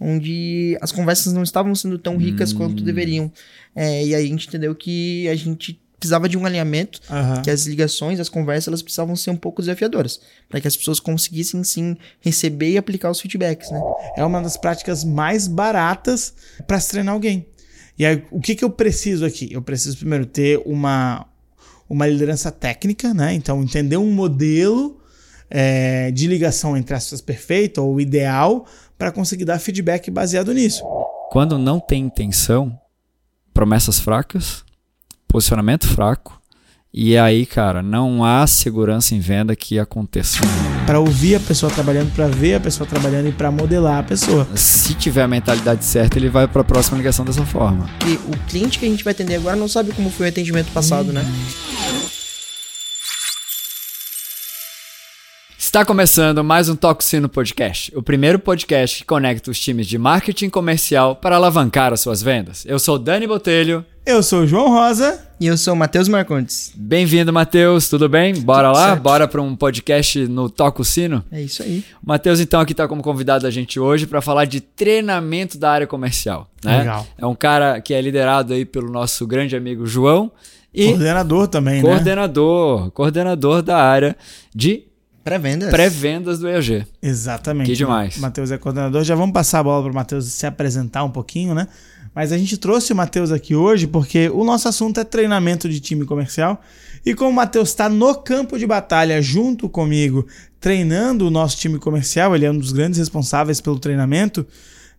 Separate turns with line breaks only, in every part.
onde as conversas não estavam sendo tão ricas
Hum.
quanto deveriam. É, e aí a gente entendeu que a gente precisava de um alinhamento, que as ligações, as conversas, elas precisavam ser um pouco desafiadoras, para que as pessoas conseguissem sim receber e aplicar os feedbacks, né?
É uma das práticas mais baratas para se treinar alguém. E aí, o que, que eu preciso aqui? Eu preciso primeiro ter uma, uma liderança técnica, né? Então, entender um modelo é, de ligação entre aspas perfeito ou ideal para conseguir dar feedback baseado nisso.
Quando não tem intenção, promessas fracas, posicionamento fraco, e aí, cara, não há segurança em venda que aconteça.
Para ouvir a pessoa trabalhando, para ver a pessoa trabalhando e para modelar a pessoa.
Se tiver a mentalidade certa, ele vai para a próxima ligação dessa forma.
Porque o cliente que a gente vai atender agora não sabe como foi o atendimento passado, né?
Está começando mais um Toco Sino Podcast, o primeiro podcast que conecta os times de marketing comercial para alavancar as suas vendas. Eu sou Dani Botelho.
Eu sou o João Rosa.
E eu sou o Matheus Marcontes.
Bem-vindo, Matheus. Tudo bem? Bora
Tudo
lá?
certo.
Bora para um podcast no Toco Sino?
É isso aí.
O Matheus, então, aqui está como convidado da gente hoje para falar de treinamento da área comercial. Né?
Legal.
É um cara que é liderado aí pelo nosso grande amigo João e
Coordenador também, né?
coordenador, coordenador da área de
Pré-vendas.
pré-vendas do EAG.
Exatamente.
Que demais.
O Matheus é coordenador. Já vamos passar a bola para o Matheus se apresentar um pouquinho, né? Mas a gente trouxe o Matheus aqui hoje porque o nosso assunto é treinamento de time comercial. E como o Matheus está no campo de batalha junto comigo, treinando o nosso time comercial, ele é um dos grandes responsáveis pelo treinamento.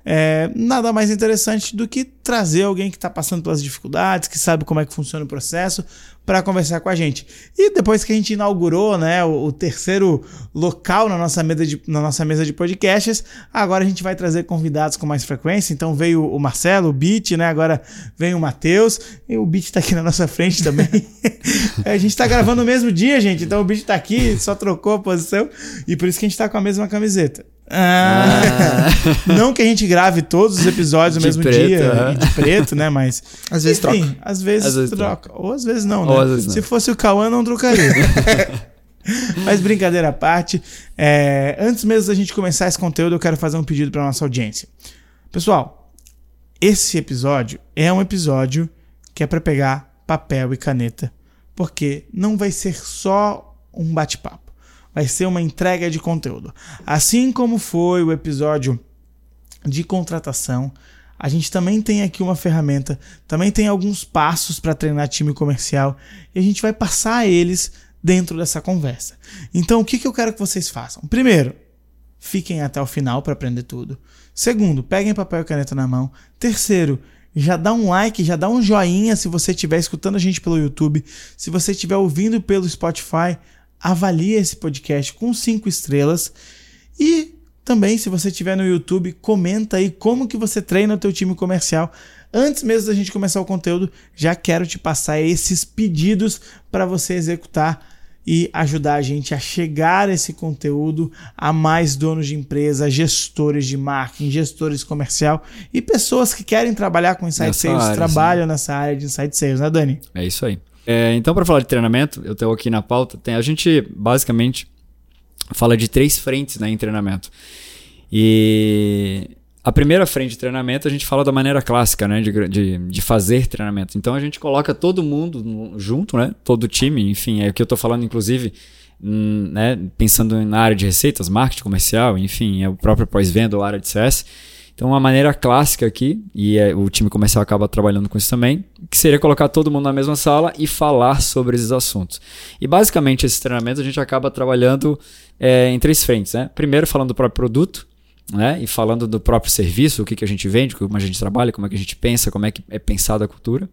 É, nada mais interessante do que trazer alguém que está passando pelas dificuldades, que sabe como é que funciona o processo, para conversar com a gente. E depois que a gente inaugurou né, o, o terceiro local na nossa, mesa de, na nossa mesa de podcasts, agora a gente vai trazer convidados com mais frequência. Então veio o Marcelo, o Beat, né? Agora vem o Matheus, e o Beat está aqui na nossa frente também. a gente está gravando no mesmo dia, gente, então o Beat está aqui, só trocou a posição, e por isso que a gente está com a mesma camiseta. Ah, não que a gente grave todos os episódios no mesmo
preto,
dia e de preto, né? Mas.
Às vezes
enfim,
troca.
Às vezes,
Às vezes
troca. Ou às vezes não, né?
Ou às vezes não.
Se fosse o Cauã, não trocaria. Mas brincadeira à parte, é, antes mesmo da gente começar esse conteúdo, eu quero fazer um pedido para nossa audiência. Pessoal, esse episódio é um episódio que é para pegar papel e caneta, porque não vai ser só um bate-papo, vai ser uma entrega de conteúdo. Assim como foi o episódio de contratação, a gente também tem aqui uma ferramenta, também tem alguns passos para treinar time comercial e a gente vai passar eles dentro dessa conversa. Então, o que, que eu quero que vocês façam? Primeiro, fiquem até o final para aprender tudo. Segundo, peguem papel e caneta na mão. Terceiro, já dá um like, já dá um joinha se você estiver escutando a gente pelo YouTube. Se você estiver ouvindo pelo Spotify, avalie esse podcast com cinco estrelas. E também, se você estiver no YouTube, comenta aí como que você treina o teu time comercial. Antes mesmo da gente começar o conteúdo, já quero te passar esses pedidos para você executar e ajudar a gente a chegar esse conteúdo a mais donos de empresa, gestores de marketing, gestores comercial e pessoas que querem trabalhar com Insight
Nessa
Sales,
área,
trabalham nessa área de Insight Sales, né, Dani?
É isso aí. É, então, para falar de treinamento, eu tenho aqui na pauta, tem, a gente basicamente fala de três frentes né, em treinamento. E a primeira frente de treinamento a gente fala da maneira clássica, né, de, de, de fazer treinamento. Então a gente coloca todo mundo junto, né, todo time, enfim, é o que eu estou falando, inclusive, hum, né, pensando na área de receitas, marketing comercial, enfim, é o próprio pós-venda ou área de CS. Então, uma maneira clássica aqui, e é, o time comercial acaba trabalhando com isso também, que seria colocar todo mundo na mesma sala e falar sobre esses assuntos. E basicamente, esse treinamento a gente acaba trabalhando é, em três frentes. Né? Primeiro, falando do próprio produto, né? e falando do próprio serviço, o que, que a gente vende, como a gente trabalha, como é que a gente pensa, como é que é pensada a cultura.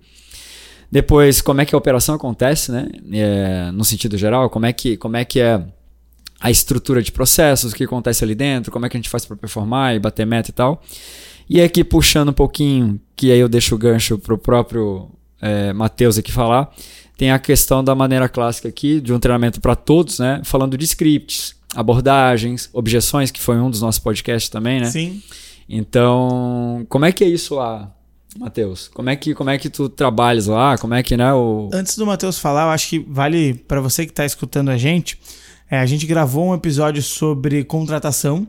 Depois, como é que a operação acontece, né? É, no sentido geral, como é que, como é, que é a estrutura de processos, o que acontece ali dentro, como é que a gente faz para performar e bater meta e tal. E aqui puxando um pouquinho, que aí eu deixo o gancho para o próprio é, Matheus aqui falar, tem a questão da maneira clássica aqui, de um treinamento para todos, né? Falando de scripts, abordagens, objeções, que foi um dos nossos podcasts também, né?
Sim.
Então, como é que é isso lá, Matheus? Como é que como é que tu trabalhas lá? Como é que, né, o
Antes do Matheus falar, eu acho que vale para você que está escutando a gente, é, a gente gravou um episódio sobre contratação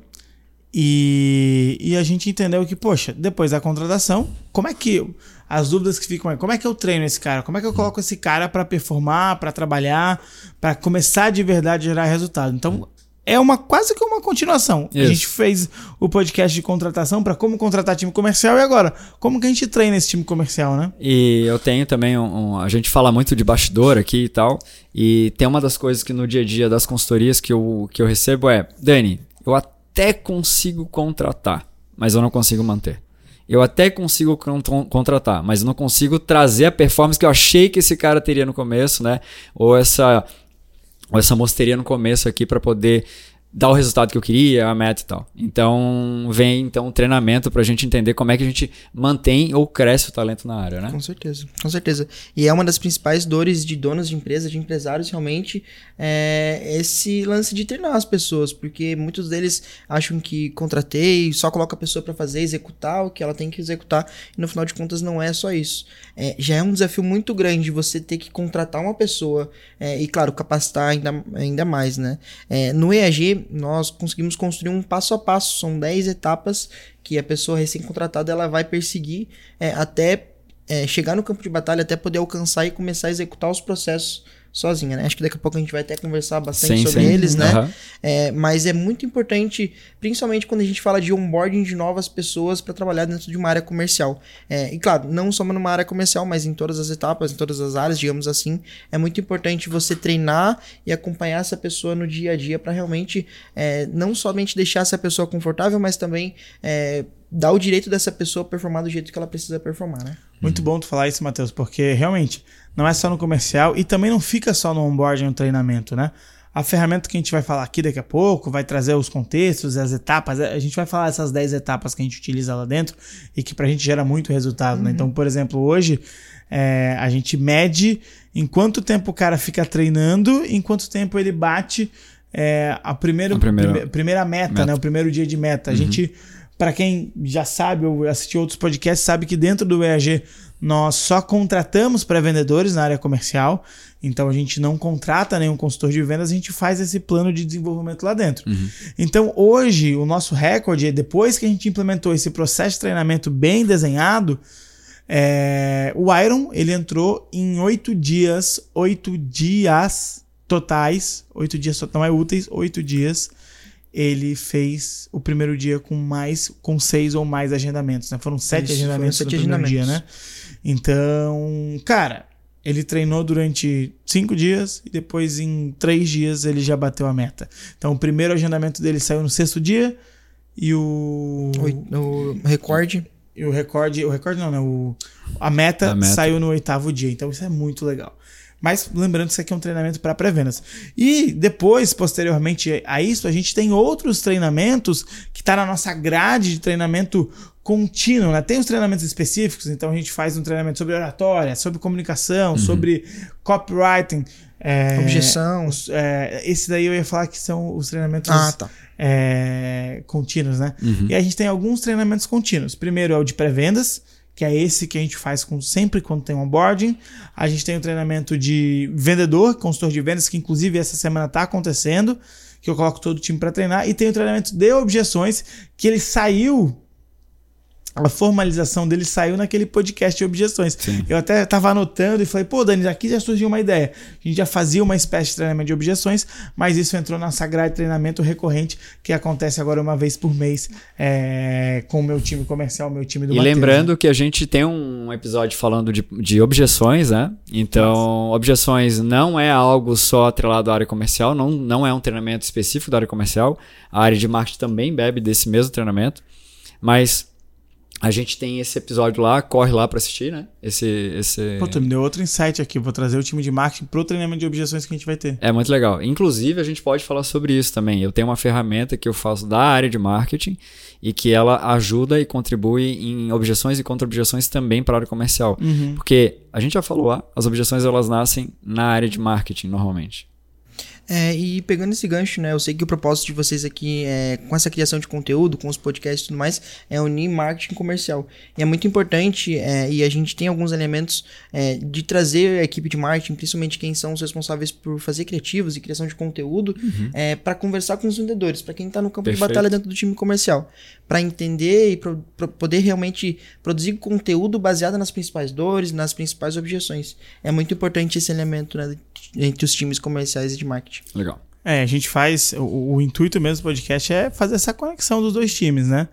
E, e a gente entendeu que, poxa, depois da contratação, como é que as dúvidas que ficam aí, como é que eu treino esse cara? Como é que eu coloco esse cara para performar, para trabalhar, para começar de verdade a gerar resultado? Então, é uma quase que uma continuação. A
Isso.
gente fez o podcast de contratação para como contratar time comercial e agora, como que a gente treina esse time comercial, né?
E eu tenho também um, um- A gente fala muito de bastidor aqui e tal. E tem uma das coisas que no dia a dia das consultorias que eu, que eu recebo é: Dani, eu até consigo contratar, mas eu não consigo manter. Eu até consigo con- contratar, mas eu não consigo trazer a performance que eu achei que esse cara teria no começo, né? Ou essa, essa moça teria no começo aqui para poder dar o resultado que eu queria, a meta e tal. Então, vem então um treinamento pra gente entender como é que a gente mantém ou cresce o talento na área, né?
Com certeza, com certeza. E é uma das principais dores de donos de empresas, de empresários, realmente, é esse lance de treinar as pessoas, porque muitos deles acham que contratei, só coloca a pessoa para fazer, executar o que ela tem que executar, e no final de contas não é só isso. É, já é um desafio muito grande você ter que contratar uma pessoa é, e, claro, capacitar ainda, ainda mais, né? É, no EAG, nós conseguimos construir um passo a passo, são 10 etapas que a pessoa recém-contratada ela vai perseguir é, até é, chegar no campo de batalha, até poder alcançar e começar a executar os processos sozinha, né? Acho que daqui a pouco a gente vai até conversar bastante
Sim,
sobre
sim.
eles, né?
Aham.
É, mas é muito importante, principalmente quando a gente fala de onboarding de novas pessoas para trabalhar dentro de uma área comercial. É, e claro, não só numa área comercial, mas em todas as etapas, em todas as áreas, digamos assim, é muito importante você treinar e acompanhar essa pessoa no dia a dia para realmente é, não somente deixar essa pessoa confortável, mas também é, dar o direito dessa pessoa performar do jeito que ela precisa performar, né?
Muito bom tu falar isso, Matheus, porque realmente não é só no comercial e também não fica só no onboarding, no treinamento, né? A ferramenta que a gente vai falar aqui daqui a pouco vai trazer os contextos, as etapas. A gente vai falar essas 10 etapas que a gente utiliza lá dentro e que pra gente gera muito resultado, né? Então, por exemplo, hoje é, a gente mede em quanto tempo o cara fica treinando, em quanto tempo ele bate é, a, primeiro,
A primeira-
prime- primeira meta,
meta.
né? O primeiro dia de meta. A gente, para quem já sabe ou assistiu outros podcasts, sabe que dentro do EAG nós só contratamos pré-vendedores na área comercial. Então a gente não contrata nenhum consultor de vendas, a gente faz esse plano de desenvolvimento lá dentro. Então hoje o nosso recorde, é depois que a gente implementou esse processo de treinamento bem desenhado, é, o Iron ele entrou em oito dias, oito dias totais, oito dias não é úteis, oito dias. Ele fez o primeiro dia com mais, com seis ou mais agendamentos, né? Foram sete
Isso, foram
agendamentos
sete
no primeiro
agendamentos.
dia, né? Então, cara, ele treinou durante cinco dias e depois em três dias ele já bateu a meta. Então, o primeiro agendamento dele saiu no sexto dia e o
O, o recorde.
e o recorde, o recorde não, né? O, a, meta
A meta.
saiu no oitavo dia, então isso é muito legal. Mas lembrando que isso aqui é um treinamento para pré-vendas. E depois, posteriormente a isso, a gente tem outros treinamentos que tá na nossa grade de treinamento contínuo, né? Tem os treinamentos específicos, então a gente faz um treinamento sobre oratória, sobre comunicação,
Uhum.
sobre copywriting. é,
Objeção.
os- é, esse daí eu ia falar que são os treinamentos
Ah, tá.
é, contínuos, né?
Uhum.
E a gente tem alguns treinamentos contínuos. Primeiro é o de pré-vendas, que é esse que a gente faz com, sempre quando tem onboarding. A gente tem o treinamento de vendedor, consultor de vendas, que inclusive essa semana está acontecendo, que eu coloco todo o time para treinar. E tem o treinamento de objeções, que ele saiu. A formalização dele saiu naquele podcast de objeções.
Sim.
Eu até tava anotando e falei, pô, Dani, aqui já surgiu uma ideia. A gente já fazia uma espécie de treinamento de objeções, mas isso entrou na sagrada treinamento recorrente que acontece agora uma vez por mês é, com o meu time comercial, meu time do
E
Matheus,
lembrando que a gente tem um episódio falando de, de objeções, né? Então, objeções não é algo só atrelado à área comercial, não, não é um treinamento específico da área comercial. A área de marketing também bebe desse mesmo treinamento. Mas a gente tem esse episódio lá, corre lá para assistir, né? Esse, esse...
Pô, tu me deu outro insight aqui. Vou trazer o time de marketing pro treinamento de objeções que a gente vai ter.
É muito legal. Inclusive, a gente pode falar sobre isso também. Eu tenho uma ferramenta que eu faço da área de marketing e que ela ajuda e contribui em objeções e contra-objeções também para a área comercial. Porque a gente já falou lá, as objeções elas nascem na área de marketing normalmente.
É, e pegando esse gancho, né? Eu sei que o propósito de vocês aqui é, com essa criação de conteúdo, com os podcasts e tudo mais, é unir marketing comercial. E é muito importante, é, e a gente tem alguns elementos é, de trazer a equipe de marketing, principalmente quem são os responsáveis por fazer criativos e criação de conteúdo,
Uhum.
é, para conversar com os vendedores, para quem tá no campo
Perfeito.
de batalha dentro do time comercial. Para entender e pro, pro poder realmente produzir conteúdo baseado nas principais dores, nas principais objeções. É muito importante esse elemento né, entre os times comerciais e de marketing.
Legal.
É, a gente faz. O, o intuito mesmo do podcast é fazer essa conexão dos dois times, né?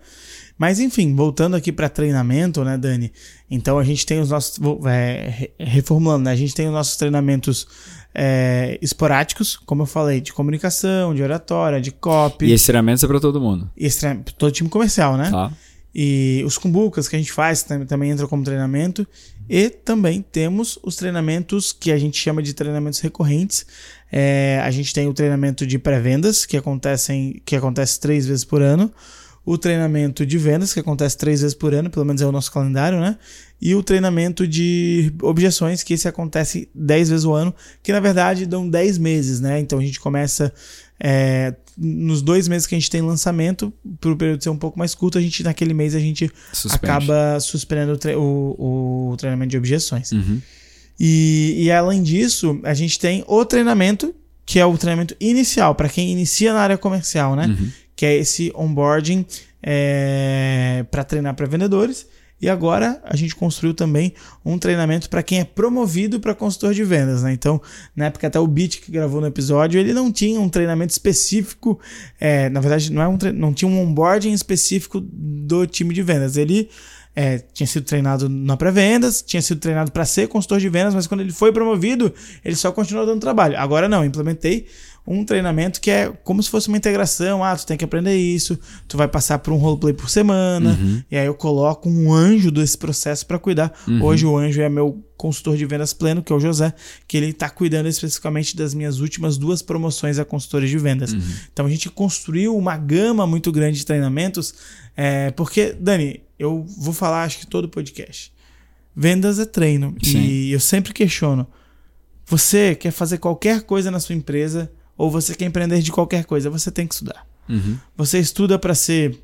Mas enfim, voltando aqui para treinamento, né, Dani? Então a gente tem os nossos. é, re- reformulando, né? A gente tem os nossos treinamentos é, esporádicos, como eu falei, de comunicação, de oratória, de copy.
E esse treinamento é pra todo mundo.
esse treina- todo time comercial, né?
Tá?
E os kumbukas que a gente faz tam- também entram como treinamento. E também temos os treinamentos que a gente chama de treinamentos recorrentes. É, a gente tem o treinamento de pré-vendas, que, acontecem, que acontece três vezes por ano. O treinamento de vendas, que acontece três vezes por ano, pelo menos é o nosso calendário, né? E o treinamento de objeções, que esse acontece dez vezes o ano, que na verdade dão dez meses, né? Então a gente começa é, nos dois meses que a gente tem lançamento, para o período ser um pouco mais curto, a gente naquele mês a gente
Suspende.
acaba suspendendo o, o- o treinamento de objeções.
Uhum.
E, e além disso, a gente tem o treinamento, que é o treinamento inicial, para quem inicia na área comercial, né?
Uhum.
Que é esse onboarding para treinar para vendedores. E agora a gente construiu também um treinamento para quem é promovido para consultor de vendas, né? Então, na época até o Beat que gravou no episódio, ele não tinha um treinamento específico, é, na verdade não, é um não tinha um onboarding específico do time de vendas. Ele é, tinha sido treinado na pré-vendas, tinha sido treinado para ser consultor de vendas, mas quando ele foi promovido, ele só continuou dando trabalho. Agora não, implementei um treinamento que é como se fosse uma integração. Ah, tu tem que aprender isso, tu vai passar por um roleplay por semana, e aí eu coloco um anjo desse processo para cuidar. Hoje o anjo é meu consultor de vendas pleno, que é o José, que ele está cuidando especificamente das minhas últimas duas promoções a consultores de vendas. Então a gente construiu uma gama muito grande de treinamentos, é, porque, Dani, eu vou falar acho que todo podcast. Vendas é treino.
Sim.
E eu sempre questiono. Você quer fazer qualquer coisa na sua empresa ou você quer empreender de qualquer coisa, você tem que estudar.
Uhum.
Você estuda para ser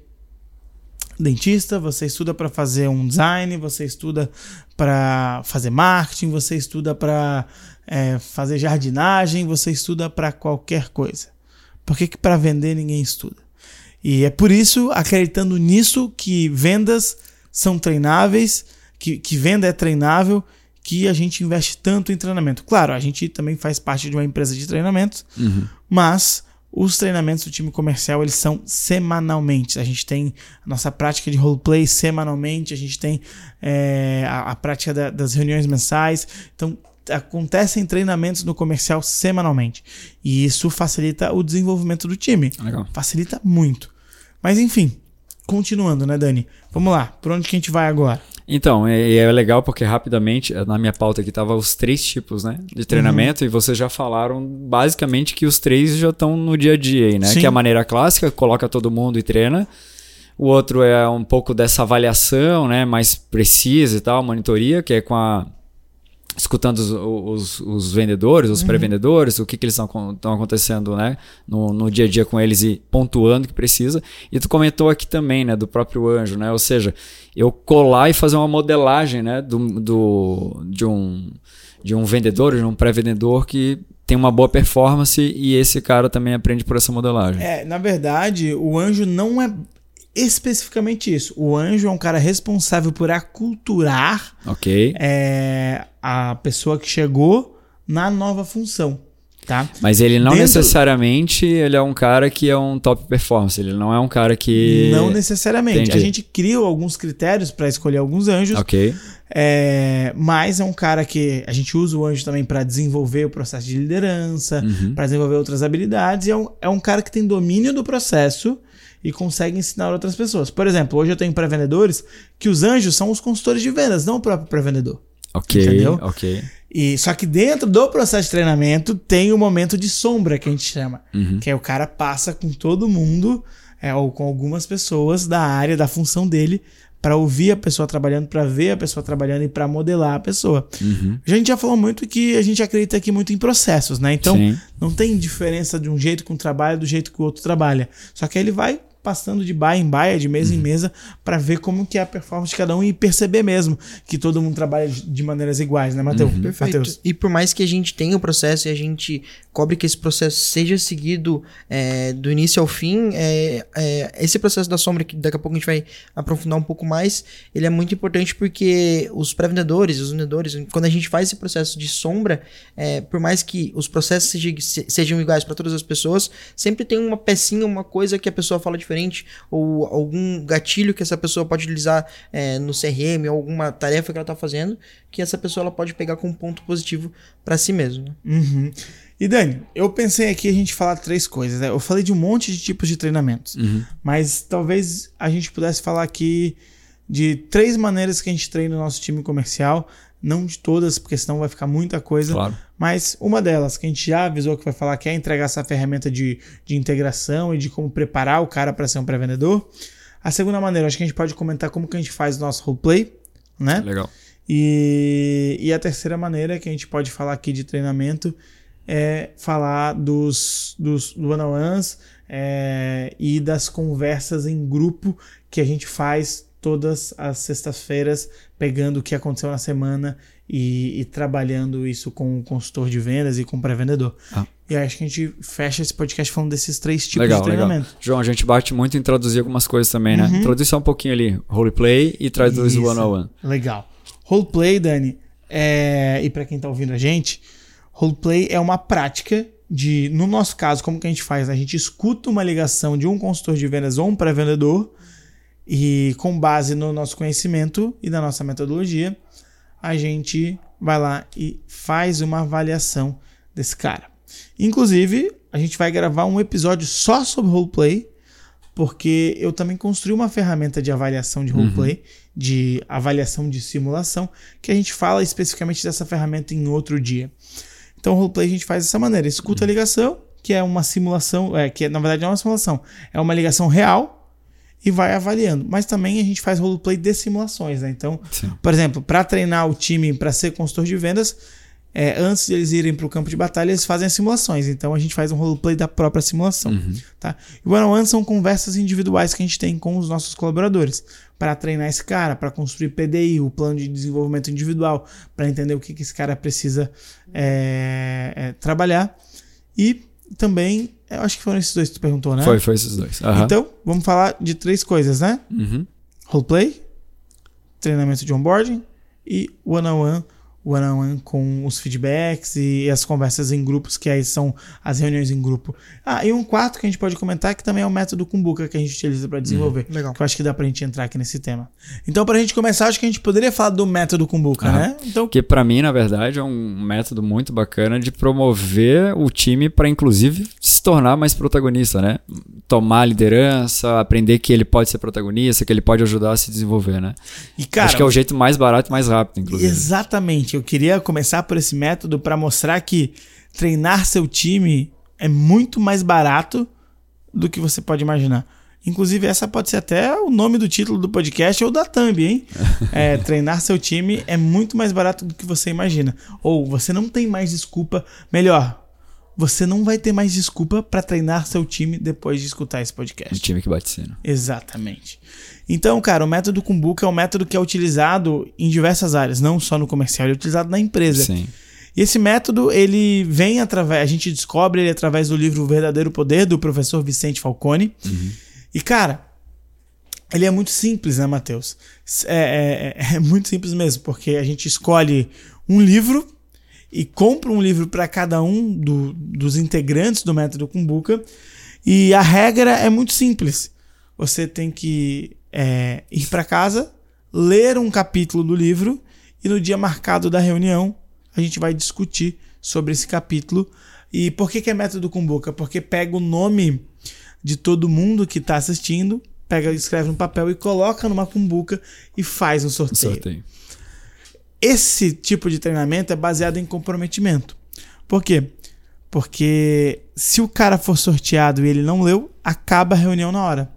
dentista, você estuda para fazer um design, você estuda para fazer marketing, você estuda para fazer jardinagem, você estuda para qualquer coisa. Por que, que para vender ninguém estuda? E é por isso, acreditando nisso, que vendas são treináveis, que, que venda é treinável, que a gente investe tanto em treinamento. Claro, a gente também faz parte de uma empresa de treinamentos,
Uhum.
mas os treinamentos do time comercial eles são semanalmente. A gente tem a nossa prática de roleplay semanalmente, a gente tem é, a, a prática da- das reuniões mensais. Então, acontecem treinamentos no comercial semanalmente. E isso facilita o desenvolvimento do time.
Legal.
Facilita muito. Mas enfim, continuando, né, Dani? Vamos lá, por onde que a gente vai agora?
Então, é, é legal porque rapidamente, na minha pauta aqui tava os três tipos, né, de treinamento, e vocês já falaram basicamente que os três já estão no dia a dia aí, né?
Sim.
Que é a maneira clássica, coloca todo mundo e treina. O outro é um pouco dessa avaliação, né, mais precisa e tal, monitoria, que é com a escutando os, os, os vendedores, os pré-vendedores, o que, que eles estão acontecendo né, no, no dia a dia com eles e pontuando o que precisa. E tu comentou aqui também né, do próprio anjo, né? Ou seja, eu colar e fazer uma modelagem né, do, do, de, um, de um vendedor, de um pré-vendedor que tem uma boa performance e esse cara também aprende por essa modelagem.
É, na verdade, o anjo não é especificamente isso. O anjo é um cara responsável por aculturar
Ok?
é, a pessoa que chegou na nova função, tá?
Mas ele não
Dentro-
necessariamente ele é um cara que é um top performance. Ele não é um cara que.
Não necessariamente.
Entendi.
A gente criou alguns critérios para escolher alguns anjos,
Ok.
é, mas é um cara que a gente usa o anjo também para desenvolver o processo de liderança,
Uhum.
para desenvolver outras habilidades, e é um, é um cara que tem domínio do processo e consegue ensinar outras pessoas. Por exemplo, hoje eu tenho pré-vendedores que os anjos são os consultores de vendas, não o próprio pré-vendedor.
Ok.
Entendeu?
Ok.
E só que dentro do processo de treinamento tem o momento de sombra que a gente chama,
Uhum.
que é o cara passa com todo mundo é, ou com algumas pessoas da área da função dele para ouvir a pessoa trabalhando, para ver a pessoa trabalhando e para modelar a pessoa.
Uhum.
A gente já falou muito que a gente acredita aqui muito em processos, né? Então,
Sim.
não tem diferença de um jeito que um trabalha do jeito que o outro trabalha. Só que ele vai passando de baia em baia, de mesa em mesa, para ver como que é a performance de cada um e perceber mesmo que todo mundo trabalha de maneiras iguais, né, Matheus?
Perfeito.
Matheus?
E por mais que a gente tenha o processo e a gente cobre que esse processo seja seguido é, do início ao fim, é, é, esse processo da sombra, que daqui a pouco a gente vai aprofundar um pouco mais, ele é muito importante porque os pré-vendedores, os vendedores, quando a gente faz esse processo de sombra, é, por mais que os processos sejam, se- sejam iguais para todas as pessoas, sempre tem uma pecinha, uma coisa que a pessoa fala diferente, ou algum gatilho que essa pessoa pode utilizar é, no CRM, ou alguma tarefa que ela está fazendo, que essa pessoa ela pode pegar como ponto positivo para si mesmo. né?
Uhum. E Dani, eu pensei aqui a gente falar três coisas. Né? Eu falei de um monte de tipos de treinamentos,
Uhum.
mas talvez a gente pudesse falar aqui de três maneiras que a gente treina o nosso time comercial. Não de todas, porque senão vai ficar muita coisa.
Claro.
Mas uma delas, que a gente já avisou que vai falar, que é entregar essa ferramenta de, de integração e de como preparar o cara para ser um pré-vendedor. A segunda maneira, acho que a gente pode comentar como que a gente faz o nosso roleplay, né?
Legal.
E, e a terceira maneira que a gente pode falar aqui de treinamento é falar dos, dos do one-on-ones é, e das conversas em grupo que a gente faz todas as sextas-feiras, pegando o que aconteceu na semana e, e trabalhando isso com o consultor de vendas e com o pré-vendedor.
Ah.
E acho que a gente fecha esse podcast falando desses três tipos
legal,
de
legal.
treinamento.
João, a gente bate muito em traduzir algumas coisas também, né?
Uhum.
Traduz só um pouquinho ali, roleplay e traduz o one-on-one.
Legal. Roleplay, Dani, é... e para quem tá ouvindo a gente, roleplay é uma prática de, no nosso caso, como que a gente faz? A gente escuta uma ligação de um consultor de vendas ou um pré-vendedor e com base no nosso conhecimento e na nossa metodologia, a gente vai lá e faz uma avaliação desse cara. Inclusive, a gente vai gravar um episódio só sobre roleplay, porque eu também construí uma ferramenta de avaliação de roleplay, de avaliação de simulação, que a gente fala especificamente dessa ferramenta em outro dia. Então, o roleplay a gente faz dessa maneira: escuta a ligação, que é uma simulação, é, que na verdade não é uma simulação, é uma ligação real e vai avaliando. Mas também a gente faz roleplay de simulações, né? Então,
Sim.
por exemplo, para treinar o time para ser consultor de vendas, é, antes de eles irem para o campo de batalha, eles fazem as simulações. Então a gente faz um roleplay da própria simulação.
Uhum.
Tá? E o one-on-one são conversas individuais que a gente tem com os nossos colaboradores para treinar esse cara, para construir PDI, o plano de desenvolvimento individual, para entender o que, que esse cara precisa é, é, trabalhar. E também, eu acho que foram esses dois que tu perguntou, né?
Foi, foi esses dois. Aham.
Então, vamos falar de três coisas, né?
Uhum.
roleplay, treinamento de onboarding e one-on-one, one-on-one com os feedbacks e as conversas em grupos, que aí são as reuniões em grupo. Ah, e um quarto que a gente pode comentar que também é o método Kumbuka que a gente utiliza para desenvolver.
Legal.
Que eu acho que dá pra gente entrar aqui nesse tema. Então, pra gente começar, acho que a gente poderia falar do método Kumbuka,
Aham.
né? Então,
Que pra mim, na verdade, é um método muito bacana de promover o time para inclusive se tornar mais protagonista, né? Tomar a liderança, aprender que ele pode ser protagonista, que ele pode ajudar a se desenvolver, né?
e cara,
Acho que é o jeito mais barato e mais rápido, inclusive.
Exatamente. Eu queria começar por esse método para mostrar que treinar seu time é muito mais barato do que você pode imaginar. Inclusive, essa pode ser até o nome do título do podcast ou da thumb, hein? É, treinar seu time é muito mais barato do que você imagina. Ou você não tem mais desculpa. Melhor, você não vai ter mais desculpa para treinar seu time depois de escutar esse podcast.
O time que bate sino.
Exatamente. Então, cara, o método Kumbuka é um método que é utilizado em diversas áreas, não só no comercial, ele é utilizado na empresa.
Sim.
E esse método, ele vem através, a gente descobre ele através do livro O Verdadeiro Poder, do professor Vicente Falcone. E, cara, ele é muito simples, né, Matheus? É, é- é muito simples mesmo, porque a gente escolhe um livro e compra um livro para cada um do- dos integrantes do método Kumbuka. E a regra é muito simples. Você tem que é, ir para casa, ler um capítulo do livro e no dia marcado da reunião a gente vai discutir sobre esse capítulo. E por que, que é método Kumbuka? Porque pega o nome de todo mundo que está assistindo, pega, escreve no papel e coloca numa cumbuca e faz um sorteio.
Sorteio.
Esse tipo de treinamento é baseado em comprometimento. Por quê? Porque se o cara for sorteado e ele não leu, acaba a reunião na hora.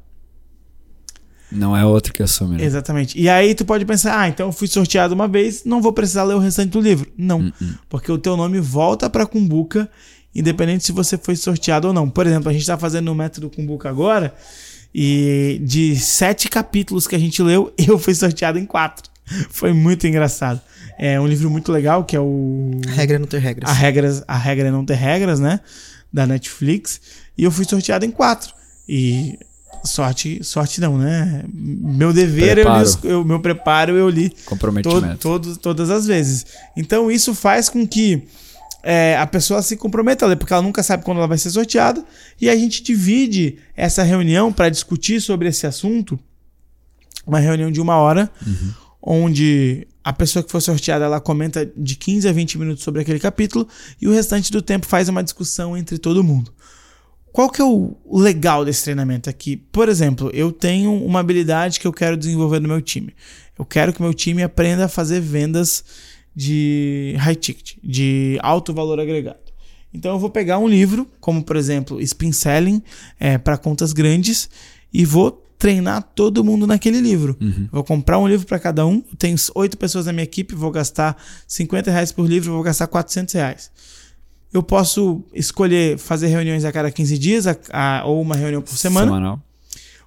Não é outro que assume, né?
Exatamente. E aí tu pode pensar, ah, então eu fui sorteado uma vez, não vou precisar ler o restante do livro. Não,
Hum, hum.
porque o teu nome volta pra Cumbuca, independente se você foi sorteado ou não. Por exemplo, a gente tá fazendo o método Cumbuca agora, e de sete capítulos que a gente leu, eu fui sorteado em quatro. Foi muito engraçado. É um livro muito legal, que é o...
A regra é não ter regras.
A, regras, a regra é não ter regras, né? Da Netflix. E eu fui sorteado em quatro. E sorte, sorte não, né? Meu dever, eu li, eu, meu preparo, eu li to,
Comprometimento.
todo, todas as vezes. Então isso faz com que é, a pessoa se comprometa a ler, porque ela nunca sabe quando ela vai ser sorteada. E a gente divide essa reunião para discutir sobre esse assunto. Uma reunião de uma hora, onde a pessoa que for sorteada ela comenta de 15 a 20 minutos sobre aquele capítulo e o restante do tempo faz uma discussão entre todo mundo. Qual que é o legal desse treinamento aqui? Por exemplo, eu tenho uma habilidade que eu quero desenvolver no meu time. Eu quero que meu time aprenda a fazer vendas de high ticket, de alto valor agregado. Então eu vou pegar um livro, como por exemplo Spin Selling para contas grandes, e vou treinar todo mundo naquele livro. Vou comprar um livro para cada um. Tenho oito pessoas na minha equipe, vou gastar 50 reais por livro, vou gastar 400 reais. Eu posso escolher fazer reuniões a cada 15 dias, a- a- ou uma reunião por semana
Semanal.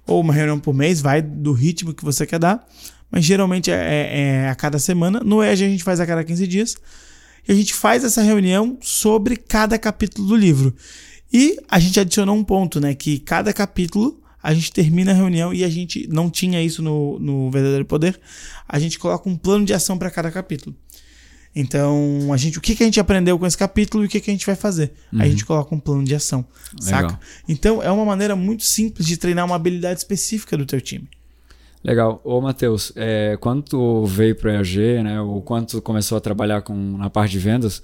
ou uma reunião por mês, vai do ritmo que você quer dar. Mas geralmente é, é- é a cada semana. No EG a gente faz a cada 15 dias. E a gente faz essa reunião sobre cada capítulo do livro. E a gente adicionou um ponto, né? Que cada capítulo a gente termina a reunião e a gente não tinha isso no, no Verdadeiro Poder. A gente coloca um plano de ação para cada capítulo. Então, a gente, o que, que a gente aprendeu com esse capítulo e o que, que a gente vai fazer? Aí a gente coloca um plano de ação,
Legal.
saca? Então, é uma maneira muito simples de treinar uma habilidade específica do teu time.
Legal. Ô, Matheus, é, quando tu veio pro EAG, né, ou quando tu começou a trabalhar com, na parte de vendas,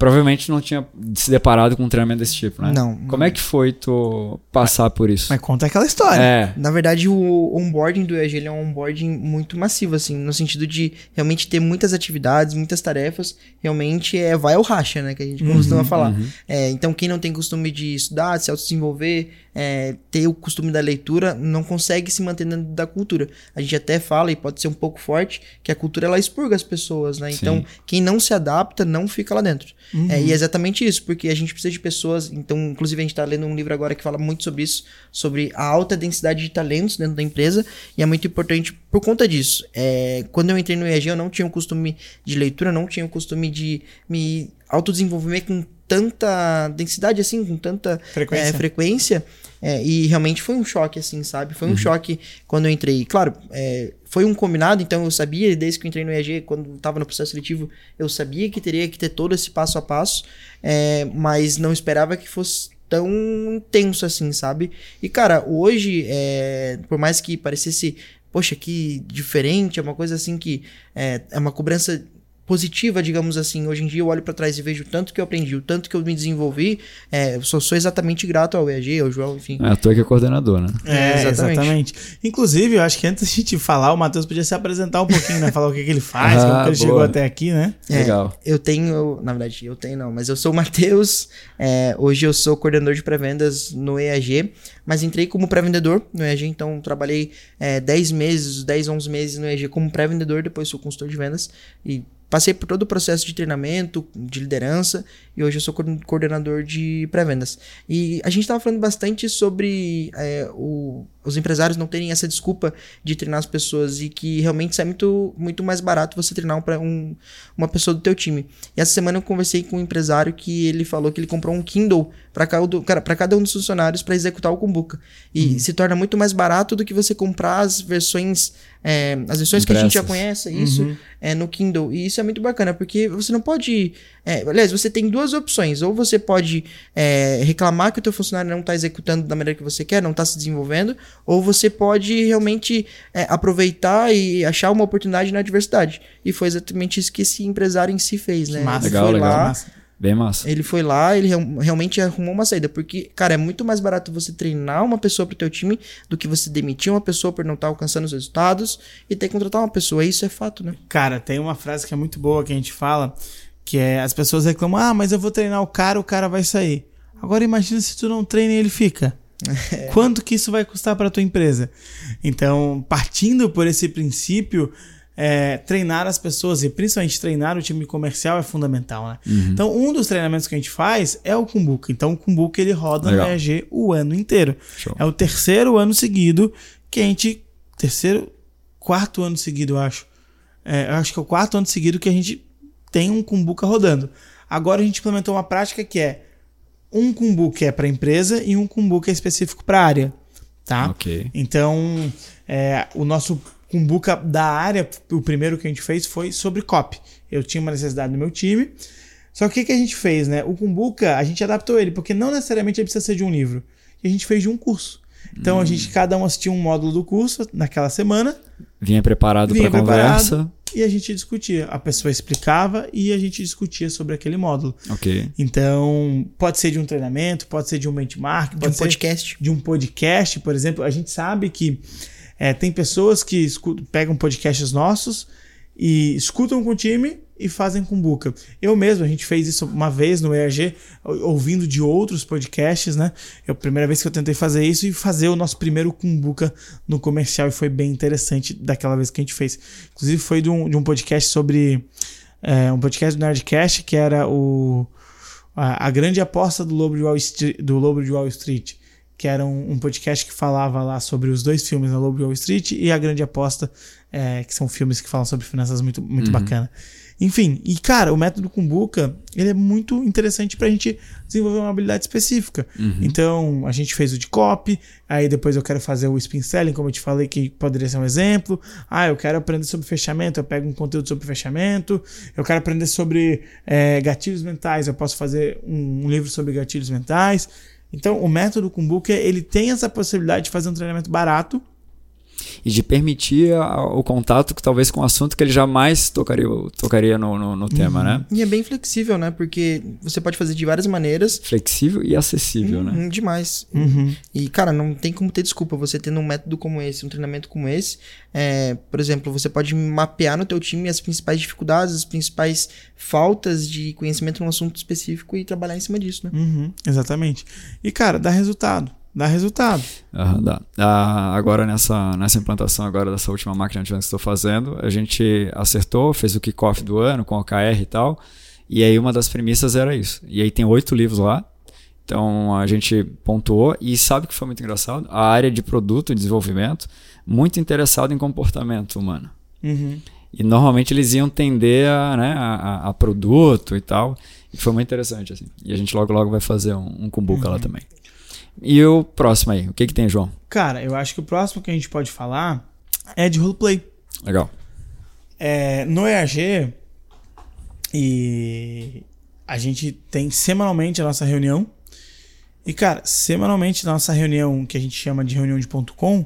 provavelmente não tinha se deparado com um treinamento desse tipo, né?
Não.
Como é que foi tu passar por isso?
Mas conta aquela história.
É,
Na verdade, o onboarding do EAG é um onboarding muito massivo, assim, no sentido de realmente ter muitas atividades, muitas tarefas, realmente é vai ao racha, né, que a gente costuma falar. É, então, quem não tem costume de estudar, de se autodesenvolver, é, ter o costume da leitura, não consegue se manter dentro da cultura. A gente até fala, e pode ser um pouco forte, que a cultura ela expurga as pessoas, né? Então,
Sim.
quem não se adapta não fica lá dentro. É, e é exatamente isso, porque a gente precisa de pessoas. Então, inclusive, a gente está lendo um livro agora que fala muito sobre isso, sobre a alta densidade de talentos dentro da empresa, e é muito importante por conta disso. É, quando eu entrei no EAG, eu não tinha o costume de leitura, não tinha o costume de me autodesenvolver com tanta densidade, assim, com tanta
Frequência.
é, frequência. é, e realmente foi um choque, assim, sabe? Foi um choque quando eu entrei. Claro, é, foi um combinado, então eu sabia, desde que eu entrei no EAG, quando estava no processo seletivo, eu sabia que teria que ter todo esse passo a passo, é, mas não esperava que fosse tão intenso assim, sabe? E, cara, hoje, é, por mais que parecesse, poxa, que diferente, é uma coisa assim que é, é uma cobrança positiva, digamos assim. Hoje em dia eu olho pra trás e vejo o tanto que eu aprendi, o tanto que eu me desenvolvi. É, eu sou, sou exatamente grato ao EAG, ao João, enfim.
é tu é que é coordenador, né?
É,
exatamente.
exatamente. Inclusive, eu acho que antes da gente falar, o Matheus podia se apresentar um pouquinho, né? Falar o que, que ele faz,
Ah,
como que ele
boa.
chegou até aqui, né?
É,
Legal.
Eu tenho, na verdade, eu tenho não, mas eu sou o Matheus. é, hoje eu sou coordenador de pré-vendas no EAG, mas entrei como pré-vendedor no EAG, então trabalhei é, 10 meses, 10, 11 meses no EAG como pré-vendedor, depois sou consultor de vendas e passei por todo o processo de treinamento, de liderança e hoje eu sou coorden- coordenador de pré-vendas. E a gente estava falando bastante sobre é, o- os empresários não terem essa desculpa de treinar as pessoas e que realmente sai muito, muito mais barato você treinar um, um- uma pessoa do teu time. E essa semana eu conversei com um empresário que ele falou que ele comprou um Kindle para cada, cada um dos funcionários para executar o Kumbuka. E se torna muito mais barato do que você comprar as versões, é, as versões que a gente já
Impressas.
conhece, isso, é, no Kindle. E isso é muito bacana, porque você não pode. é, aliás, você tem duas opções. Ou você pode é, reclamar que o teu funcionário não está executando da maneira que você quer, não está se desenvolvendo, ou você pode realmente é, aproveitar e achar uma oportunidade na adversidade. E foi exatamente isso que esse empresário em si fez, né?
Massa.
Ele
Legal,
foi
legal.
lá,
Massa.
Bem massa.
ele foi lá, ele real- realmente arrumou uma saída. Porque, cara, é muito mais barato você treinar uma pessoa pro teu time do que você demitir uma pessoa por não estar alcançando os resultados e ter que contratar uma pessoa. Isso é fato, né?
Cara, tem uma frase que é muito boa que a gente fala, que é as pessoas reclamam, ah, mas eu vou treinar o cara, o cara vai sair. Agora imagina se tu não treina e ele fica. Quanto que isso vai custar para tua empresa? Então, partindo por esse princípio, é, treinar as pessoas e principalmente treinar o time comercial é fundamental, né? Então, um dos treinamentos que a gente faz é o Kumbuka. Então, o Kumbuka ele roda
Legal.
no EAG o ano inteiro.
Show.
É o terceiro ano seguido que a gente. Terceiro, quarto ano seguido, eu acho. É, eu acho que é o quarto ano seguido que a gente tem um Kumbuka rodando. Agora a gente implementou uma prática que é um Kumbuka é para empresa e um Kumbuka é específico para área, tá?
Ok.
Então, é, o nosso Kumbuka da área, o primeiro que a gente fez foi sobre copy. Eu tinha uma necessidade no meu time. Só que o que, que a gente fez, né? O Kumbuka, a gente adaptou ele, porque não necessariamente ele precisa ser de um livro. E a gente fez de um curso. Então a gente, cada um assistia um módulo do curso naquela semana
Vinha preparado para conversa.
preparado. E a gente discutia. A pessoa explicava e a gente discutia sobre aquele módulo.
Ok.
Então, pode ser de um treinamento, pode ser de um benchmark,
De
pode
um
ser
podcast.
de um podcast, por exemplo. A gente sabe que é, tem pessoas que escutam, pegam podcasts nossos e escutam com o time e fazem com buca. Eu mesmo, a gente fez isso uma vez no ERG, ou- ouvindo de outros podcasts, né? É a primeira vez que eu tentei fazer isso e fazer o nosso primeiro Kumbuka no comercial e foi bem interessante daquela vez que a gente fez. Inclusive foi de um, de um podcast sobre é, um podcast do Nerdcast que era o a, a grande aposta do Lobo de Wall Street, do Lobo de Wall Street que era um, um podcast que falava lá sobre os dois filmes, né, Lobo de Wall Street e A Grande Aposta, é, que são filmes que falam sobre finanças muito, muito bacana. Enfim, e cara, o método Kumbuka, ele é muito interessante pra gente desenvolver uma habilidade específica. Então, a gente fez o de copy, aí depois eu quero fazer o spin selling, como eu te falei, que poderia ser um exemplo. Ah, eu quero aprender sobre fechamento, eu pego um conteúdo sobre fechamento. Eu quero aprender sobre é, gatilhos mentais, eu posso fazer um, um livro sobre gatilhos mentais. Então, o método Kumbuka, ele tem essa possibilidade de fazer um treinamento barato,
E de permitir a- o contato que talvez com o assunto que ele jamais tocaria, tocaria no, no, no tema, né?
E é bem flexível, né? Porque você pode fazer de várias maneiras.
Flexível e acessível, né?
Hum, demais.
Uhum.
E, cara, não tem como ter desculpa você tendo um método como esse, um treinamento como esse. É, por exemplo, você pode mapear no teu time as principais dificuldades, as principais faltas de conhecimento num assunto específico e trabalhar em cima disso, né?
Uhum, exatamente. E, cara, dá resultado. Dá resultado.
Aham, dá. Ah, agora nessa, nessa implantação agora dessa última máquina de que estou fazendo, a gente acertou, fez o kickoff do ano com o KR e tal. E aí uma das premissas era isso. E aí tem oito livros lá. Então a gente pontuou e sabe o que foi muito engraçado? A área de produto e desenvolvimento muito interessado em comportamento humano.
Uhum.
E normalmente eles iam tender a, né, a, a- produto e tal. E foi muito interessante, assim. E a gente logo logo vai fazer um, um kumbuka lá também. E o próximo aí, o que que tem, João?
Cara, eu acho que o próximo que a gente pode falar é de roleplay.
Legal.
É, no EAG, e a gente tem semanalmente a nossa reunião. E, cara, semanalmente na nossa reunião, que a gente chama de reunião de ponto com,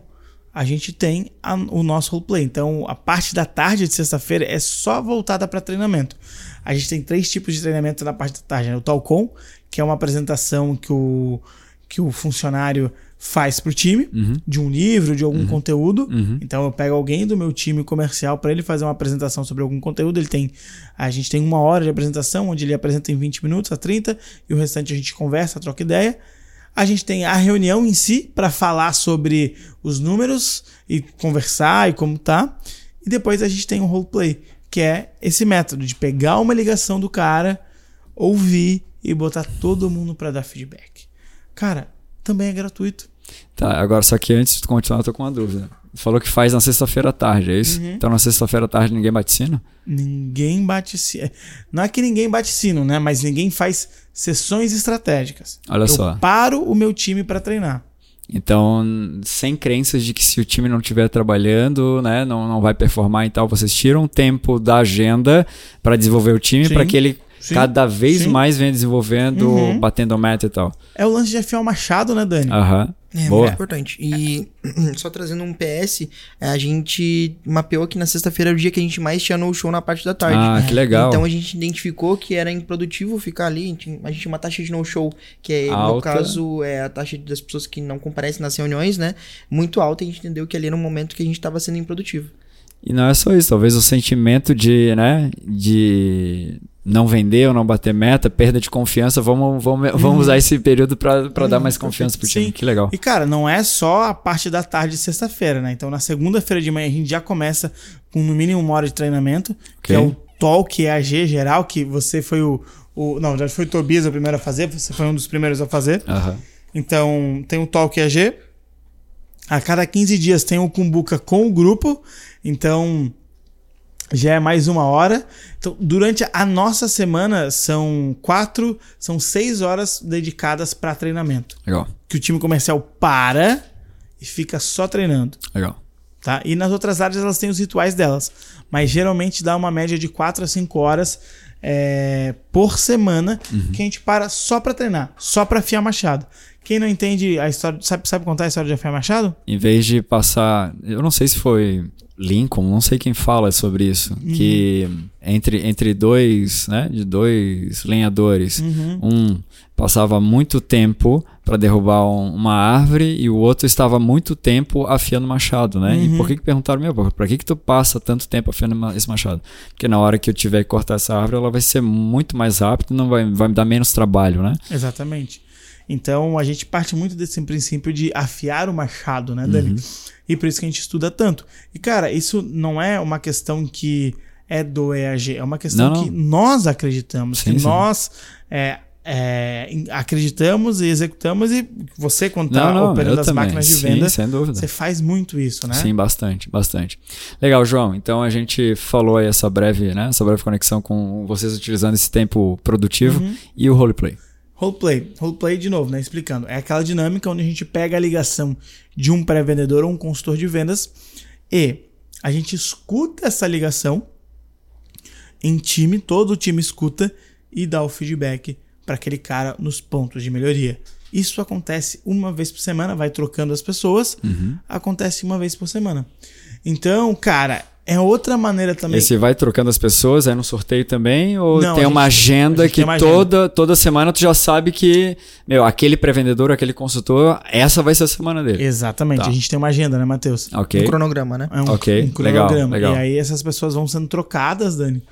a gente tem a- o nosso roleplay. Então, a parte da tarde de sexta-feira é só voltada para treinamento. A gente tem três tipos de treinamento na parte da tarde. Né? O Talcom, que é uma apresentação que o, que o funcionário faz para o time, de um livro, de algum conteúdo. Então, eu pego alguém do meu time comercial para ele fazer uma apresentação sobre algum conteúdo. Ele tem, a gente tem uma hora de apresentação, onde ele apresenta em 20 minutos a 30, e o restante a gente conversa, troca ideia. A gente tem a reunião em si para falar sobre os números e conversar e como tá. E depois a gente tem o roleplay, que é esse método de pegar uma ligação do cara, ouvir e botar todo mundo para dar feedback. Cara, também é gratuito.
Tá, agora só que antes de continuar, eu tô com uma dúvida. Falou que faz na sexta-feira à tarde, é isso? Então na sexta-feira à tarde ninguém bate sino?
Ninguém bate sino. Não é que ninguém bate sino, né? Mas ninguém faz sessões estratégicas.
Olha
Eu
só.
paro o meu time para treinar.
Então, sem crenças de que se o time não estiver trabalhando, né, não, não vai performar e tal, vocês tiram tempo da agenda para desenvolver o time, para que ele
Sim.
cada vez
Sim.
mais venha desenvolvendo,
Uhum.
batendo meta e tal.
É o lance de afiar o machado, né, Dani?
Aham.
É
Boa.
muito importante. E só trazendo um PS, a gente mapeou que na sexta-feira era o dia que a gente mais tinha no show na parte da tarde.
Ah, que legal.
Então a gente identificou que era improdutivo ficar ali. A gente, a gente tinha uma taxa de no-show, que é, no
Alta.
caso, é a taxa das pessoas que não comparecem nas reuniões, né? Muito alta, e a gente entendeu que ali era um momento que a gente estava sendo improdutivo.
E não é só isso, talvez o sentimento de, né, de não vender ou não bater meta, perda de confiança, vamos, vamos, vamos usar esse período para dar mais confiança pro time.
Sim.
Que legal.
E cara, não é só a parte da tarde de sexta-feira, né? Então na segunda-feira de manhã a gente já começa com no mínimo uma hora de treinamento, que
Ok.
é o Talk EAG geral, que você foi o, o. Não, já foi o Tobias o primeiro a fazer, você foi um dos primeiros a fazer.
Aham.
Então, tem o Talk EAG. A cada 15 dias tem o Kumbuka com o grupo. Então, já é mais uma hora. Então, durante a nossa semana, são quatro, são seis horas dedicadas para treinamento.
Legal,
Que o time comercial para e fica só treinando.
legal.
Tá? E nas outras áreas elas têm os rituais delas. Mas geralmente dá uma média de 4 a 5 horas é, por semana que a gente para só pra treinar, só pra afiar machado. Quem não entende a história, sabe, sabe contar a história de afiar machado?
Em vez de passar. Eu não sei se foi Lincoln, não sei quem fala sobre isso. Que entre, entre dois, né? De dois lenhadores, um passava muito tempo para derrubar um- uma árvore e o outro estava muito tempo afiando machado, né? E por que, que perguntaram, meu, pra que, que tu passa tanto tempo afiando esse machado? Porque na hora que eu tiver que cortar essa árvore, ela vai ser muito mais rápida e não vai, vai me dar menos trabalho, né?
Exatamente. Então a gente parte muito desse princípio de afiar o machado, né, Dani? E por isso que a gente estuda tanto. E cara, isso não é uma questão que é do EAG, é uma questão
Não, não.
que nós acreditamos,
Sim,
que
sim.
nós é, é, acreditamos e executamos e você quando tá
não,
operando as
também.
máquinas de
Sim,
venda,
sem dúvida.
você faz muito isso, né?
Sim, bastante, bastante. Legal, João. Então a gente falou aí essa breve, né, essa breve conexão com vocês utilizando esse tempo produtivo
Uhum.
e o roleplay.
Roleplay. Roleplay, de novo, né? Explicando. É aquela dinâmica onde a gente pega a ligação de um pré-vendedor ou um consultor de vendas e a gente escuta essa ligação em time, todo o time escuta e dá o feedback para aquele cara nos pontos de melhoria. Isso acontece uma vez por semana, vai trocando as pessoas, acontece uma vez por semana. Então, cara, é outra maneira também.
E você vai trocando as pessoas, é no sorteio também? Ou
Não,
tem
a
uma
gente-
agenda
gente
que
tem uma agenda.
toda, toda semana tu já sabe que, meu, aquele pré-vendedor, aquele consultor, essa vai ser a semana dele.
Exatamente,
Tá.
a gente tem uma agenda, né, Matheus?
Ok?
Um cronograma, né?
É um,
Ok,
um cronograma.
legal, legal.
E aí essas pessoas vão sendo trocadas, Dani.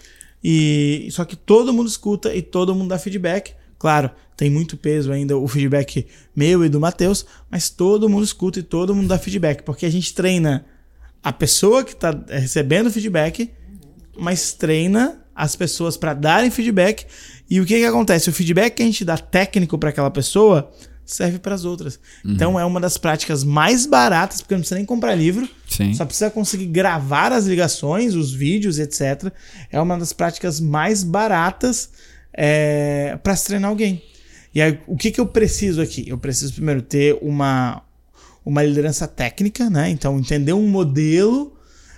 E só que todo mundo escuta e todo mundo dá feedback. Claro, tem muito peso ainda o feedback meu e do Matheus, mas todo mundo escuta e todo mundo dá feedback, porque a gente treina a pessoa que está recebendo feedback, mas treina as pessoas para darem feedback. E o que que acontece? O feedback que a gente dá técnico para aquela pessoa serve para as outras. Então é uma das práticas mais baratas, porque não precisa nem comprar livro.
Sim.
Só precisa conseguir gravar as ligações, os vídeos, etc. É uma das práticas mais baratas é, para se treinar alguém. E aí, o que, que eu preciso aqui? Eu preciso primeiro ter uma, uma liderança técnica, né? Então, entender um modelo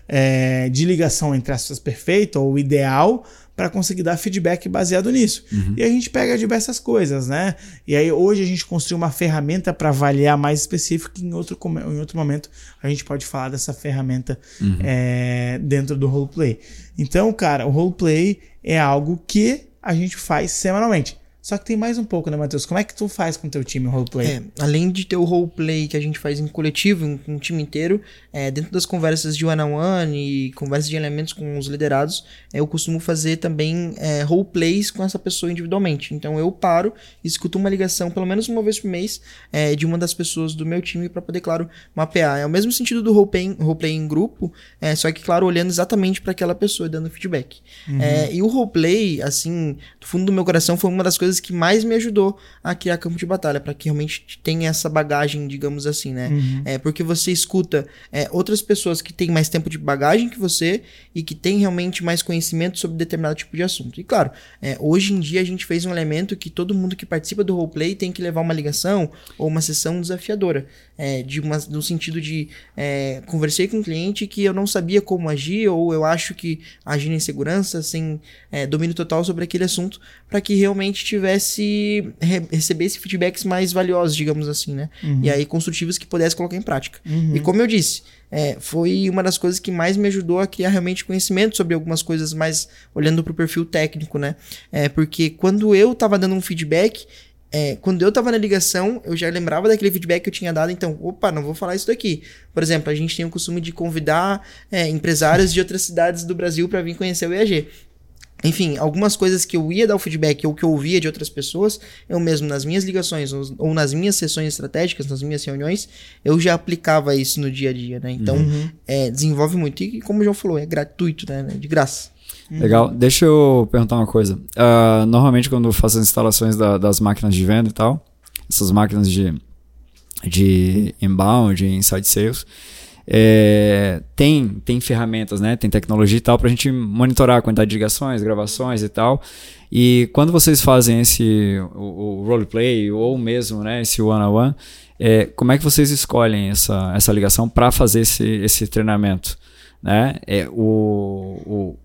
é, de ligação entre aspas perfeito ou ideal para conseguir dar feedback baseado nisso. E a gente pega diversas coisas, né? E aí hoje a gente construiu uma ferramenta para avaliar mais específico em outro, em outro momento a gente pode falar dessa ferramenta é, dentro do roleplay. Então, cara, o roleplay é algo que a gente faz semanalmente. Só que tem mais um pouco, né, Matheus? Como é que tu faz com o teu time o roleplay?
É, além de ter o roleplay que a gente faz em coletivo, em- com o time inteiro, é, dentro das conversas de one-on-one e conversas de elementos com os liderados, é, eu costumo fazer também é, roleplays com essa pessoa individualmente. Então eu paro e escuto uma ligação, pelo menos uma vez por mês, é, de uma das pessoas do meu time para poder, claro, mapear. É o mesmo sentido do roleplay, roleplay em grupo, é, só que, claro, olhando exatamente para aquela pessoa e dando feedback. É, e o roleplay, assim, do fundo do meu coração, foi uma das coisas que mais me ajudou a criar campo de batalha, para que realmente tenha essa bagagem, digamos assim, né? É porque você escuta é, outras pessoas que têm mais tempo de bagagem que você e que têm realmente mais conhecimento sobre determinado tipo de assunto. E claro, é, hoje em dia a gente fez um elemento que todo mundo que participa do roleplay tem que levar uma ligação ou uma sessão desafiadora. É, de uma, no sentido de é, conversei com um cliente que eu não sabia como agir, ou eu acho que agir em segurança, sem é, domínio total sobre aquele assunto, para que realmente tivesse re- recebesse feedbacks mais valiosos, digamos assim, né? E aí construtivos que pudesse colocar em prática. E como eu disse, é, foi uma das coisas que mais me ajudou a criar realmente conhecimento sobre algumas coisas mais olhando para o perfil técnico, né? É, porque quando eu tava dando um feedback, é, quando eu tava na ligação, eu já lembrava daquele feedback que eu tinha dado, então, opa, não vou falar isso daqui. Por exemplo, a gente tem o costume de convidar é, empresários de outras cidades do Brasil para vir conhecer o EAG. Enfim, algumas coisas que eu ia dar o feedback ou que eu ouvia de outras pessoas, eu mesmo nas minhas ligações ou, nas minhas sessões estratégicas, nas minhas reuniões, eu já aplicava isso no dia a dia, né? Então,
Uhum.
é, desenvolve muito. E como o João falou, é gratuito, né? De graça.
Legal. Deixa eu perguntar uma coisa. Ah, normalmente, quando eu faço as instalações da- das máquinas de venda e tal, essas máquinas de, de inbound, de inside sales, é, tem, tem ferramentas, né? Tem tecnologia e tal para a gente monitorar a quantidade de ligações, gravações e tal. E quando vocês fazem esse o, o roleplay ou mesmo né, esse one-on-one, é, como é que vocês escolhem essa, essa ligação para fazer esse, esse treinamento? Né? É, o,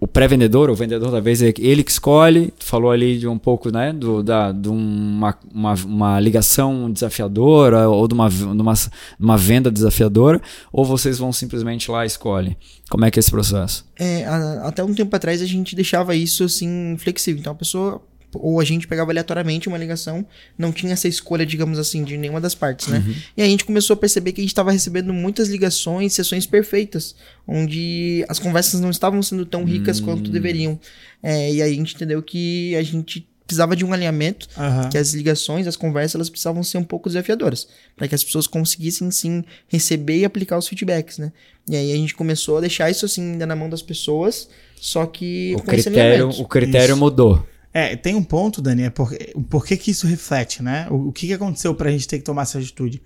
o pré-vendedor, o vendedor da vez, é ele que escolhe. Tu falou ali de um pouco, né, do, da, de uma, uma, uma ligação desafiadora ou de uma, de, uma, uma venda desafiadora, ou vocês vão simplesmente lá e escolhem? Como é que é esse processo?
É, a- até um tempo atrás a gente deixava isso assim flexível. Então a pessoa ou a gente pegava aleatoriamente uma ligação, não tinha essa escolha, digamos assim, de nenhuma das partes, né? E aí a gente começou a perceber que a gente estava recebendo muitas ligações, sessões perfeitas, onde as conversas não estavam sendo tão ricas quanto deveriam. É, e aí a gente entendeu que a gente precisava de um alinhamento
Aham.
que as ligações, as conversas, elas precisavam ser um pouco desafiadoras, para que as pessoas conseguissem sim receber e aplicar os feedbacks, né? E aí a gente começou a deixar isso assim ainda na mão das pessoas, só que
O critério, o critério
Isso.
mudou.
É, tem um ponto, Dani, é por, por que, que isso reflete, né? O, o que, que aconteceu pra gente ter que tomar essa atitude?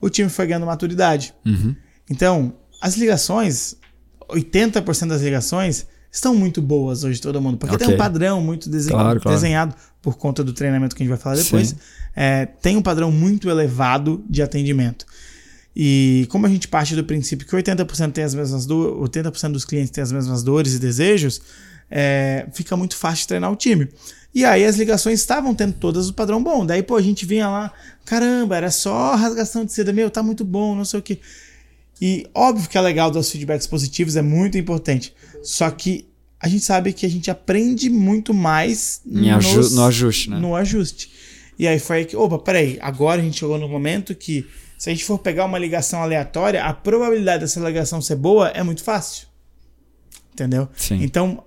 O time foi ganhando maturidade.
Uhum.
Então, as ligações, 80% das ligações estão muito boas hoje, todo mundo. Porque tem
Ok.
um padrão muito desen-
Claro, claro.
desenhado por conta do treinamento que a gente vai falar depois. É, tem um padrão muito elevado de atendimento. E como a gente parte do princípio que 80% tem as mesmas dores, 80% dos clientes têm as mesmas dores e desejos, é, fica muito fácil de treinar o time. E aí as ligações estavam tendo todas o padrão bom. Daí, pô, a gente vinha lá, caramba, era só rasgação de seda, meu, tá muito bom, não sei o quê. E óbvio que é legal dar os feedbacks positivos, é muito importante. Só que a gente sabe que a gente aprende muito mais
Em aju-
nos-
no ajuste, né?
no ajuste. E aí foi aí que, opa, peraí, agora a gente chegou no momento que se a gente for pegar uma ligação aleatória, a probabilidade dessa ligação ser boa é muito fácil. Entendeu?
Sim.
Então,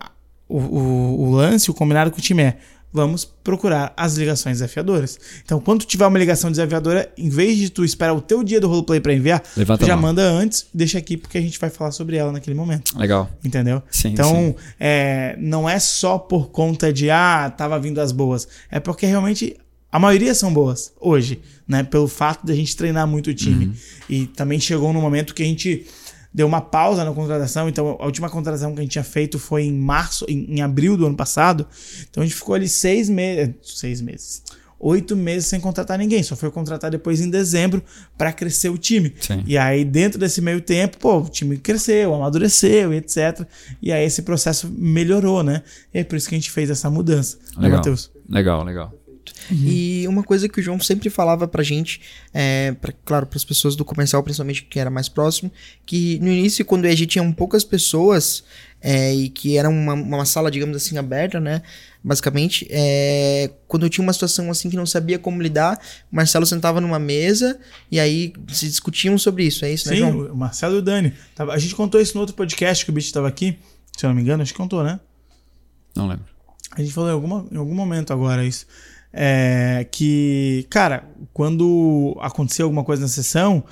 o, o, o lance, o combinado com o time é: vamos procurar as ligações desafiadoras. Então, quando tiver uma ligação desafiadora, em vez de tu esperar o teu dia do roleplay pra enviar,
Levanta
tu já manda antes, deixa aqui, porque a gente vai falar sobre ela naquele momento.
Legal.
Entendeu?
Sim,
então,
sim.
É, não é só por conta de, ah, tava vindo as boas. É porque realmente a maioria são boas hoje, né? Pelo fato de a gente treinar muito o time.
Uhum.
E também chegou no momento que a gente deu uma pausa na contratação. Então, a última contratação que a gente tinha feito foi em março, em, em abril do ano passado. Então, a gente ficou ali seis meses. Seis meses. Oito meses sem contratar ninguém. Só foi contratar depois em dezembro para crescer o time.
Sim.
E aí, dentro desse meio tempo, pô, o time cresceu, amadureceu, etc. E aí esse processo melhorou, né? E é por isso que a gente fez essa mudança. Né,
Legal.
Matheus?
Legal, legal.
E uma coisa que o João sempre falava pra gente, é, pra, claro, para as pessoas do comercial, principalmente que era mais próximo, que no início, quando a gente tinha poucas pessoas, é, e que era uma, uma sala, digamos assim, aberta, né? Basicamente, é, quando eu tinha uma situação assim que não sabia como lidar, o Marcelo sentava numa mesa e aí se discutiam sobre isso, é isso, né,
Sim,
João?
o Marcelo e o Dani. Tava- A gente contou isso no outro podcast que o bicho estava aqui. Se eu não me engano, acho que contou, né?
Não lembro.
A gente falou em, alguma, em algum momento agora isso. É, que, cara, quando acontecia alguma coisa na sessão,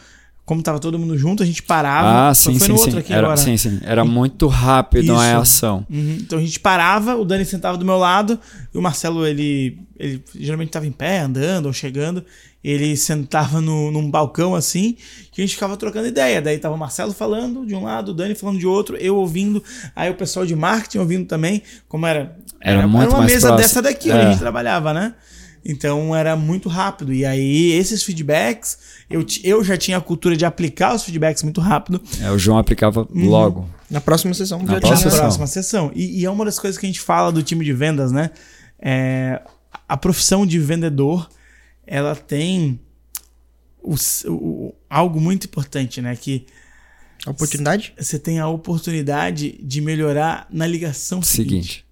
como tava todo mundo junto, a gente parava.
Ah, sim,
foi
sim,
no
sim.
outro aqui
Era,
agora.
sim, sim. Era muito rápido a ação.
Uhum. Então a gente parava, o Dani sentava do meu lado, e o Marcelo, ele, ele geralmente estava em pé, andando ou chegando. Ele sentava no, num balcão assim, que a gente ficava trocando ideia. Daí tava o Marcelo falando de um lado, o Dani falando de outro, eu ouvindo, aí o pessoal de marketing ouvindo também. Como era?
Era muito
uma
mais
mesa
próximo.
dessa daqui
É.
onde a gente trabalhava, né? Então era muito rápido. E aí, esses feedbacks, eu, eu já tinha a cultura de aplicar os feedbacks muito rápido.
É, o João aplicava
Uhum.
logo.
Na próxima sessão
Na
já
próxima
tinha...
na
sessão.
próxima sessão. E, e é uma das coisas que a gente fala do time de vendas, né? É, a profissão de vendedor, ela tem o o- algo muito importante, né? Que
Oportunidade?
você tem a oportunidade de melhorar na ligação seguinte.
Seguinte.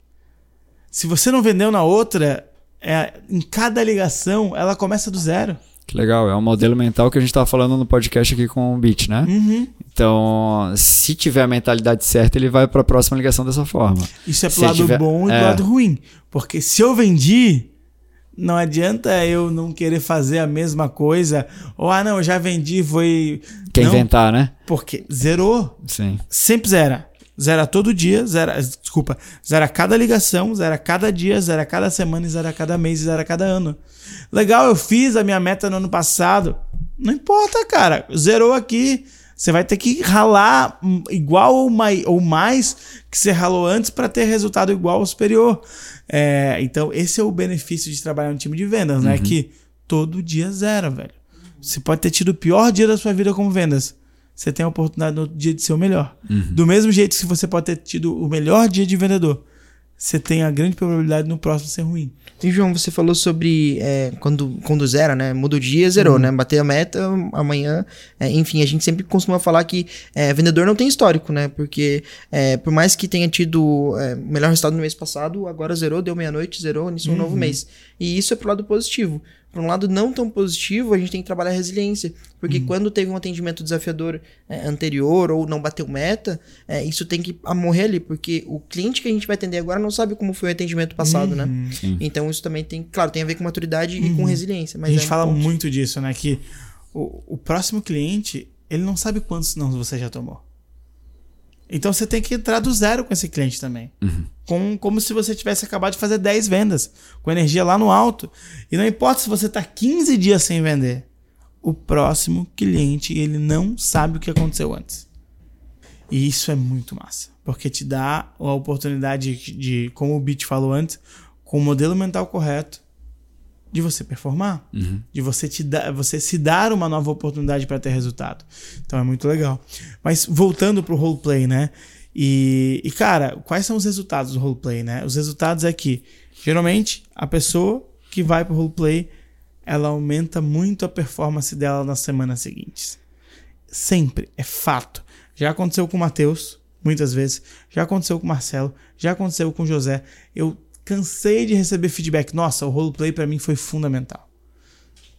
Se você não vendeu na outra, é, em cada ligação ela começa do zero.
Que legal, é um modelo mental que a gente estava falando no podcast aqui com o Beat, né?
Uhum.
Então, se tiver a mentalidade certa, ele vai para a próxima ligação dessa forma.
Isso é pro
Se
lado
tiver-
bom e
é.
pro lado ruim. Porque se eu vendi, não adianta eu não querer fazer a mesma coisa. Ou, ah, não, eu já vendi, foi.
Quer
não,
inventar, né?
Porque zerou.
Sim.
Sempre zera. Zera todo dia, zera. Desculpa. Zera cada ligação, zera cada dia, zera cada semana, zera cada mês, zera cada ano. Legal, eu fiz a minha meta no ano passado. Não importa, cara. Zerou aqui. Você vai ter que ralar hum, igual ou mai- ou mais que você ralou antes para ter resultado igual ou superior. É, então, esse é o benefício de trabalhar no time de vendas, né? Que todo dia zera, velho. Você pode ter tido o pior dia da sua vida como vendas. Você tem a oportunidade no dia de ser o melhor. Do mesmo jeito que você pode ter tido o melhor dia de vendedor, você tem a grande probabilidade no próximo ser ruim.
E João, você falou sobre é, quando, quando zera, né? Muda o dia, zerou, né? Bater a meta, amanhã. é, enfim, a gente sempre costuma falar que é, vendedor não tem histórico, né? Porque é, por mais que tenha tido é, o melhor resultado no mês passado, agora zerou, deu meia-noite, zerou, iniciou um novo mês. E isso é pro lado positivo. Por um lado não tão positivo, a gente tem que trabalhar a resiliência. Porque quando teve um atendimento desafiador é, anterior ou não bateu meta, é, isso tem que morrer ali. Porque o cliente que a gente vai atender agora não sabe como foi o atendimento passado, né?
Sim.
Então isso também tem, claro, tem a ver com maturidade e com resiliência. Mas
a gente
é um
fala
ponto.
muito disso, né? Que o, o próximo cliente, ele não sabe quantos não você já tomou. Então você tem que entrar do zero com esse cliente também. Com, como se você tivesse acabado de fazer 10 vendas, com energia lá no alto. E não importa se você está 15 dias sem vender. O próximo cliente, ele não sabe o que aconteceu antes. E isso é muito massa. Porque te dá a oportunidade de, de, como o Beat falou antes, com o modelo mental correto, de você performar, de você te dar, você se dar uma nova oportunidade para ter resultado. Então é muito legal. Mas voltando pro roleplay, né? E, e cara, quais são os resultados do roleplay, né? Os resultados é que geralmente a pessoa que vai pro roleplay, ela aumenta muito a performance dela nas semanas seguintes. Sempre, é fato. Já aconteceu com o Matheus, muitas vezes. Já aconteceu com o Marcelo. Já aconteceu com o José. Eu cansei de receber feedback. Nossa, o roleplay pra mim foi fundamental.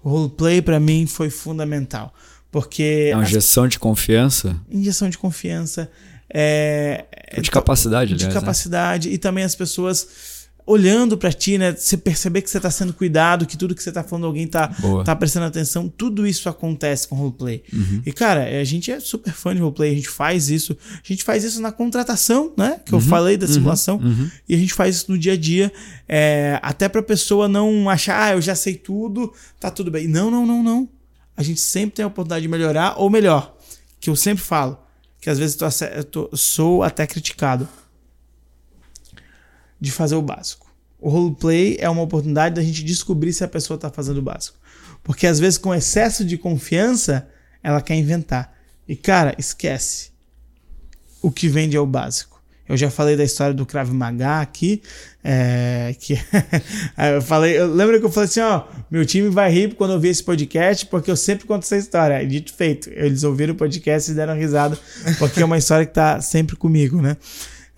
O roleplay pra mim foi fundamental. Porque
É uma
as-
gestão de confiança,
injeção de confiança, é,
de capacidade,
de
aliás. né?
capacidade e também as pessoas olhando pra ti, né? Você perceber que você tá sendo cuidado, que tudo que você tá falando alguém tá,
Boa.
tá prestando atenção, tudo isso acontece com roleplay. E cara, a gente é super fã de roleplay, a gente faz isso, a gente faz isso na contratação, né? Que eu falei da simulação, e a gente faz isso no dia a dia, é, até pra pessoa não achar, ah, eu já sei tudo, tá tudo bem. Não, não, não, não. A gente sempre tem a oportunidade de melhorar, ou melhor, que eu sempre falo, que às vezes eu tô eu tô- sou até criticado de fazer o básico. O roleplay é uma oportunidade da gente descobrir se a pessoa está fazendo o básico. Porque às vezes, com excesso de confiança, ela quer inventar. E cara, esquece. O que vende é o básico. Eu já falei da história do Krav Maga aqui. é, que eu falei, eu lembro que eu falei assim, ó, meu time vai rir quando ouvir esse podcast, porque eu sempre conto essa história. E dito feito, eles ouviram o podcast e deram risada, porque é uma história que tá sempre comigo, né?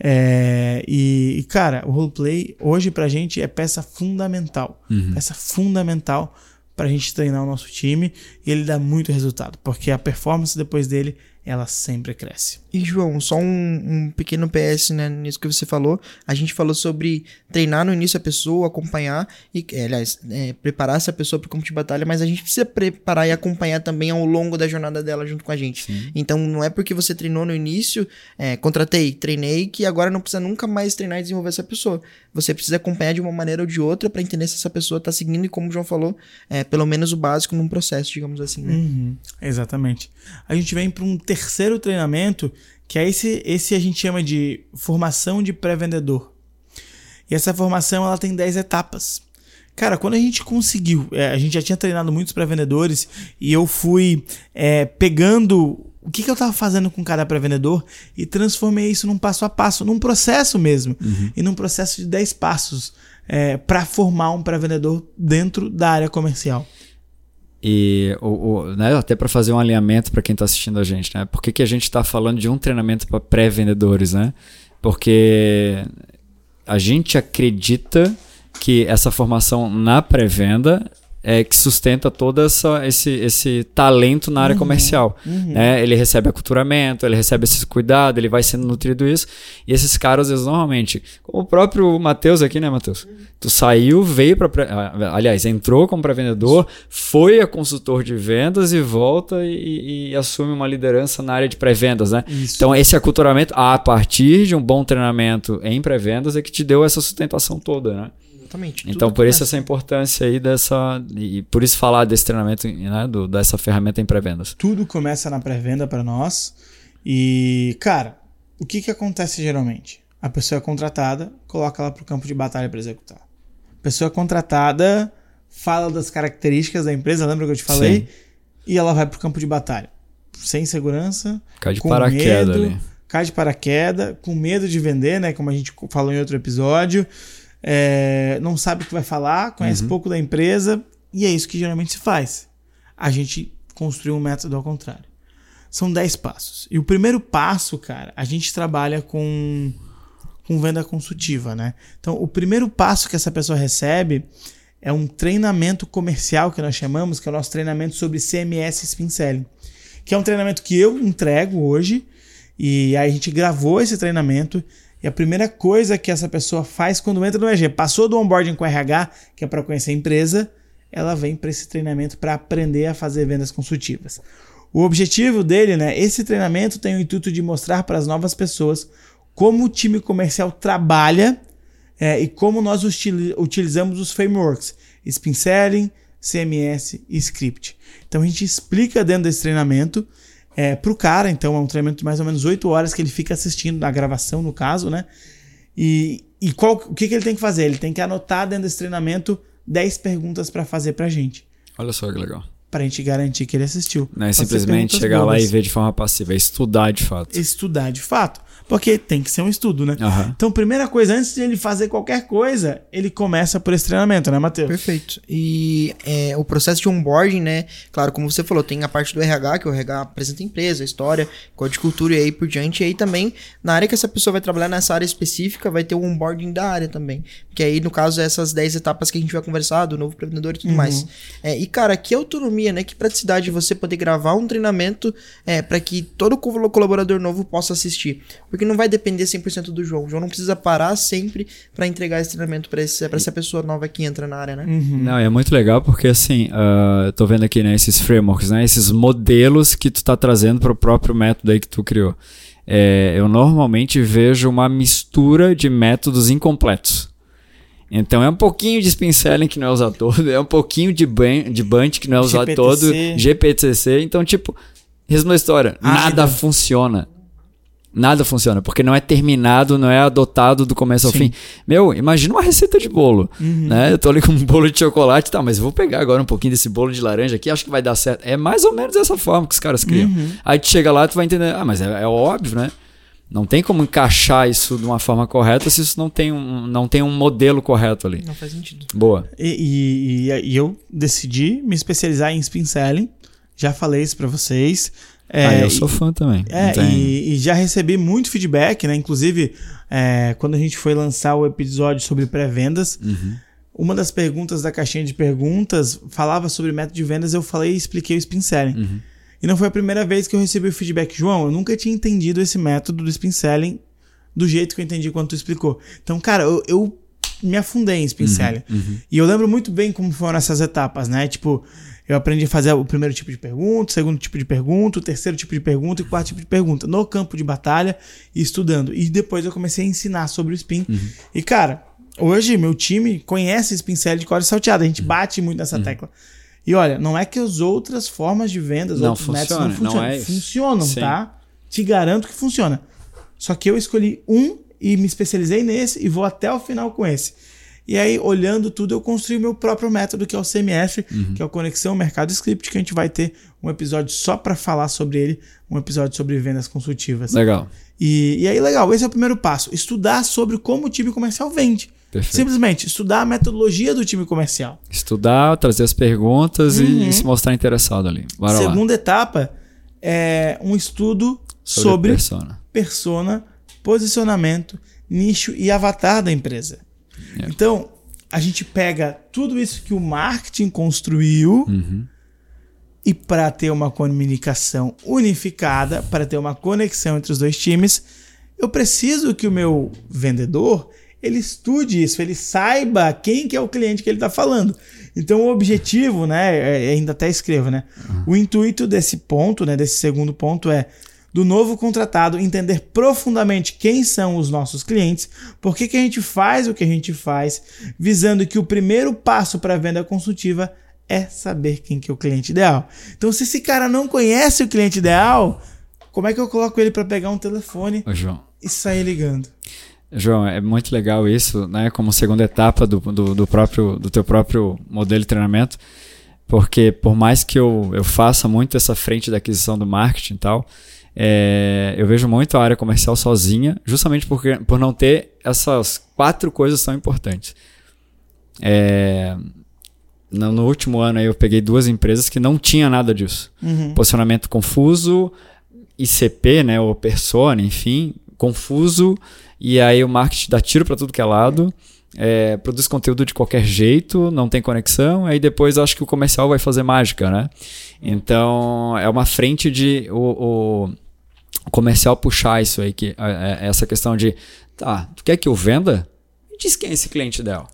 É, e, e, cara, o roleplay hoje pra gente é peça fundamental. Peça fundamental pra gente treinar o nosso time e ele dá muito resultado, porque a performance depois dele, ela sempre cresce.
E, João, só um, um pequeno PS né, nisso que você falou. A gente falou sobre treinar no início a pessoa, acompanhar, e, é, aliás, é, preparar essa pessoa para o campo de batalha, mas a gente precisa preparar e acompanhar também ao longo da jornada dela junto com a gente. Então, não é porque você treinou no início, é, contratei, treinei, que agora não precisa nunca mais treinar e desenvolver essa pessoa. Você precisa acompanhar de uma maneira ou de outra para entender se essa pessoa está seguindo e, como o João falou, é, pelo menos o básico num processo, digamos assim. Né?
Uhum, exatamente. A gente vem para um terceiro treinamento, que é esse, esse a gente chama de formação de pré-vendedor. E essa formação ela tem 10 etapas. Cara, quando a gente conseguiu, é, a gente já tinha treinado muitos pré-vendedores e eu fui é, pegando o que, que eu estava fazendo com cada pré-vendedor e transformei isso num passo a passo, num processo mesmo. E num processo de 10 passos é, para formar um pré-vendedor dentro da área comercial.
E o, o- né, até para fazer um alinhamento para quem está assistindo a gente, né? Por que, que a gente está falando de um treinamento para pré-vendedores, né? Porque a gente acredita que essa formação na pré-venda é, que sustenta todo essa, esse, esse talento na área comercial. Né? Ele recebe aculturamento, ele recebe esse cuidado, ele vai sendo nutrido isso. E esses caras, eles normalmente, como o próprio Matheus aqui, né, Matheus? Tu saiu, veio para. Aliás, entrou como pré-vendedor, foi a consultor de vendas e volta e, e assume uma liderança na área de pré-vendas, né?
Isso.
Então, esse aculturamento, a partir de um bom treinamento em pré-vendas, é que te deu essa sustentação toda, né?
Exatamente.
Então, por isso essa importância aí dessa. E por isso falar desse treinamento, né? Do, dessa ferramenta em pré-vendas.
Tudo começa na pré-venda para nós. E, cara, o que, que acontece geralmente? A pessoa é contratada, coloca ela para o campo de batalha para executar. A pessoa é contratada, fala das características da empresa, lembra que eu te falei?
Sim.
E ela vai para o campo de batalha. Sem segurança,
Cai de
com
paraquedas
medo,
ali.
cai de paraquedas, com medo de vender, né? Como a gente falou em outro episódio. É, não sabe o que vai falar,
Uhum.
conhece pouco da empresa. E é isso que geralmente se faz. A gente construiu um método ao contrário. São 10 passos. E o primeiro passo, cara, a gente trabalha com, com venda consultiva, né? Então, o primeiro passo que essa pessoa recebe é um treinamento comercial que nós chamamos, que é o nosso treinamento sobre CMS Spin Selling, que é um treinamento que eu entrego hoje e aí a gente gravou esse treinamento e a primeira coisa que essa pessoa faz quando entra no EG, passou do onboarding com RH, que é para conhecer a empresa, ela vem para esse treinamento para aprender a fazer vendas consultivas. O objetivo dele, né? Esse treinamento tem o intuito de mostrar para as novas pessoas como o time comercial trabalha é, e como nós utili- utilizamos os frameworks Spin Selling, CMS e Script. Então a gente explica dentro desse treinamento é, para o cara, então é um treinamento de mais ou menos 8 horas que ele fica assistindo na gravação, no caso, né? E, e qual, o que, que ele tem que fazer? Ele tem que anotar dentro desse treinamento 10 perguntas para fazer pra gente.
Olha só que legal.
Pra gente garantir que ele assistiu.
Não é simplesmente chegar lá e ver de forma passiva, é estudar de fato.
Estudar de fato. Porque tem que ser um estudo, né?
Aham.
Então, primeira coisa, antes de ele fazer qualquer coisa, ele começa por esse treinamento, né, Matheus?
Perfeito. E é, o processo de onboarding, né? Claro, como você falou, tem a parte do RH, que o RH apresenta a empresa, a história, código de cultura e aí por diante. E aí também, na área que essa pessoa vai trabalhar, nessa área específica, vai ter o onboarding da área também. Que aí, no caso, é essas 10 etapas que a gente vai conversar, do novo empreendedor e tudo mais. É, e, cara, que autonomia, né? Que praticidade você poder gravar um treinamento é, para que todo col- colaborador novo possa assistir. Porque não vai depender 100% do João. O João não precisa parar sempre para entregar esse treinamento para essa pessoa nova que entra na área, né?
Não, e é muito legal porque assim, ah, eu tô vendo aqui, né, esses frameworks, né, esses modelos que tu tá trazendo para o próprio método aí que tu criou. É, eu normalmente vejo uma mistura de métodos incompletos. Então é um pouquinho de spin selling que não é usado todo, é um pouquinho de, ban de bunch que não é usado
GPTC.
todo, GPTC. Então, tipo, resumo da história,
Ágil.
nada funciona. Nada funciona, porque não é terminado, não é adotado do começo ao
Sim.
fim. Meu, imagina uma receita de bolo, né? Eu tô ali com um bolo de chocolate, tá, mas eu vou pegar agora um pouquinho desse bolo de laranja aqui, acho que vai dar certo. É mais ou menos dessa forma que os caras criam. Aí tu chega lá, tu vai entender, ah, mas é, é óbvio, né? Não tem como encaixar isso de uma forma correta se isso não tem um, não tem um modelo correto ali.
Não faz sentido.
Boa.
E, e- e eu decidi me especializar em spin selling. Já falei isso pra vocês. É,
ah, eu
e-
sou fã também.
É, e, e já recebi muito feedback, né? Inclusive, é, quando a gente foi lançar o episódio sobre pré-vendas,
Uhum.
uma das perguntas da caixinha de perguntas falava sobre método de vendas, eu falei e expliquei o spin selling.
Uhum.
E não foi a primeira vez que eu recebi o feedback, João, eu nunca tinha entendido esse método do spin selling do jeito que eu entendi quando tu explicou. Então, cara, eu, eu me afundei em
Uhum.
spin selling. E eu lembro muito bem como foram essas etapas, né? Tipo, eu aprendi a fazer o primeiro tipo de pergunta, o segundo tipo de pergunta, o terceiro tipo de pergunta e o quarto tipo de pergunta no campo de batalha estudando. E depois eu comecei a ensinar sobre o spin.
Uhum.
E, cara, hoje meu time conhece spin selling de cor salteada. A
Uhum.
gente bate muito nessa tecla. E olha, não é que as outras formas de vendas,
Não
outros métodos não
funciona, não
funcionam.
é
funcionam,
Sim.
tá? Te garanto que funciona. Só que eu escolhi um e me especializei nesse e vou até o final com esse. E aí, olhando tudo, eu construí o meu próprio método, que é o CMF,
Uhum.
que é o Conexão Mercado Script, que a gente vai ter um episódio só para falar sobre ele, um episódio sobre vendas consultivas.
Legal.
E, e aí, legal, esse é o primeiro passo. Estudar sobre como o time comercial vende.
Perfeito.
Simplesmente, estudar a metodologia do time comercial.
Estudar, trazer as perguntas e se mostrar interessado ali. Bora lá.
Segunda etapa é um estudo
Sobre,
sobre,
persona.
persona, posicionamento, nicho e avatar da empresa.
É.
Então, a gente pega tudo isso que o marketing construiu
Uhum.
e para ter uma comunicação unificada, para ter uma conexão entre os dois times, eu preciso que o meu vendedor ele estude isso, ele saiba quem que é o cliente que ele está falando. Então o objetivo, né, é- é- ainda até escrevo, né, o intuito desse ponto, né, desse segundo ponto é do novo contratado entender profundamente quem são os nossos clientes, por que, que a gente faz o que a gente faz, visando que o primeiro passo para a venda consultiva é saber quem que é o cliente ideal. Então, se esse cara não conhece o cliente ideal, como é que eu coloco ele para pegar um telefone
Ô, João.
e sair ligando?
João, é muito legal isso, né? Como segunda etapa do, do, do próprio, do teu próprio modelo de treinamento, porque por mais que eu, eu faça muito essa frente da aquisição do marketing e tal, é, eu vejo muito a área comercial sozinha, justamente porque, por não ter essas quatro coisas tão importantes. É, no, no último ano eu peguei duas empresas que não tinha nada disso
Uhum.
posicionamento confuso, ICP, né, ou persona, enfim, confuso, e aí o marketing dá tiro para tudo que é lado, é, produz conteúdo de qualquer jeito, não tem conexão, aí depois acho que o comercial vai fazer mágica, né? Então é uma frente de o, o comercial puxar isso aí, que, é, é, essa questão de, tá, tu quer que eu venda? Me diz quem é esse cliente ideal.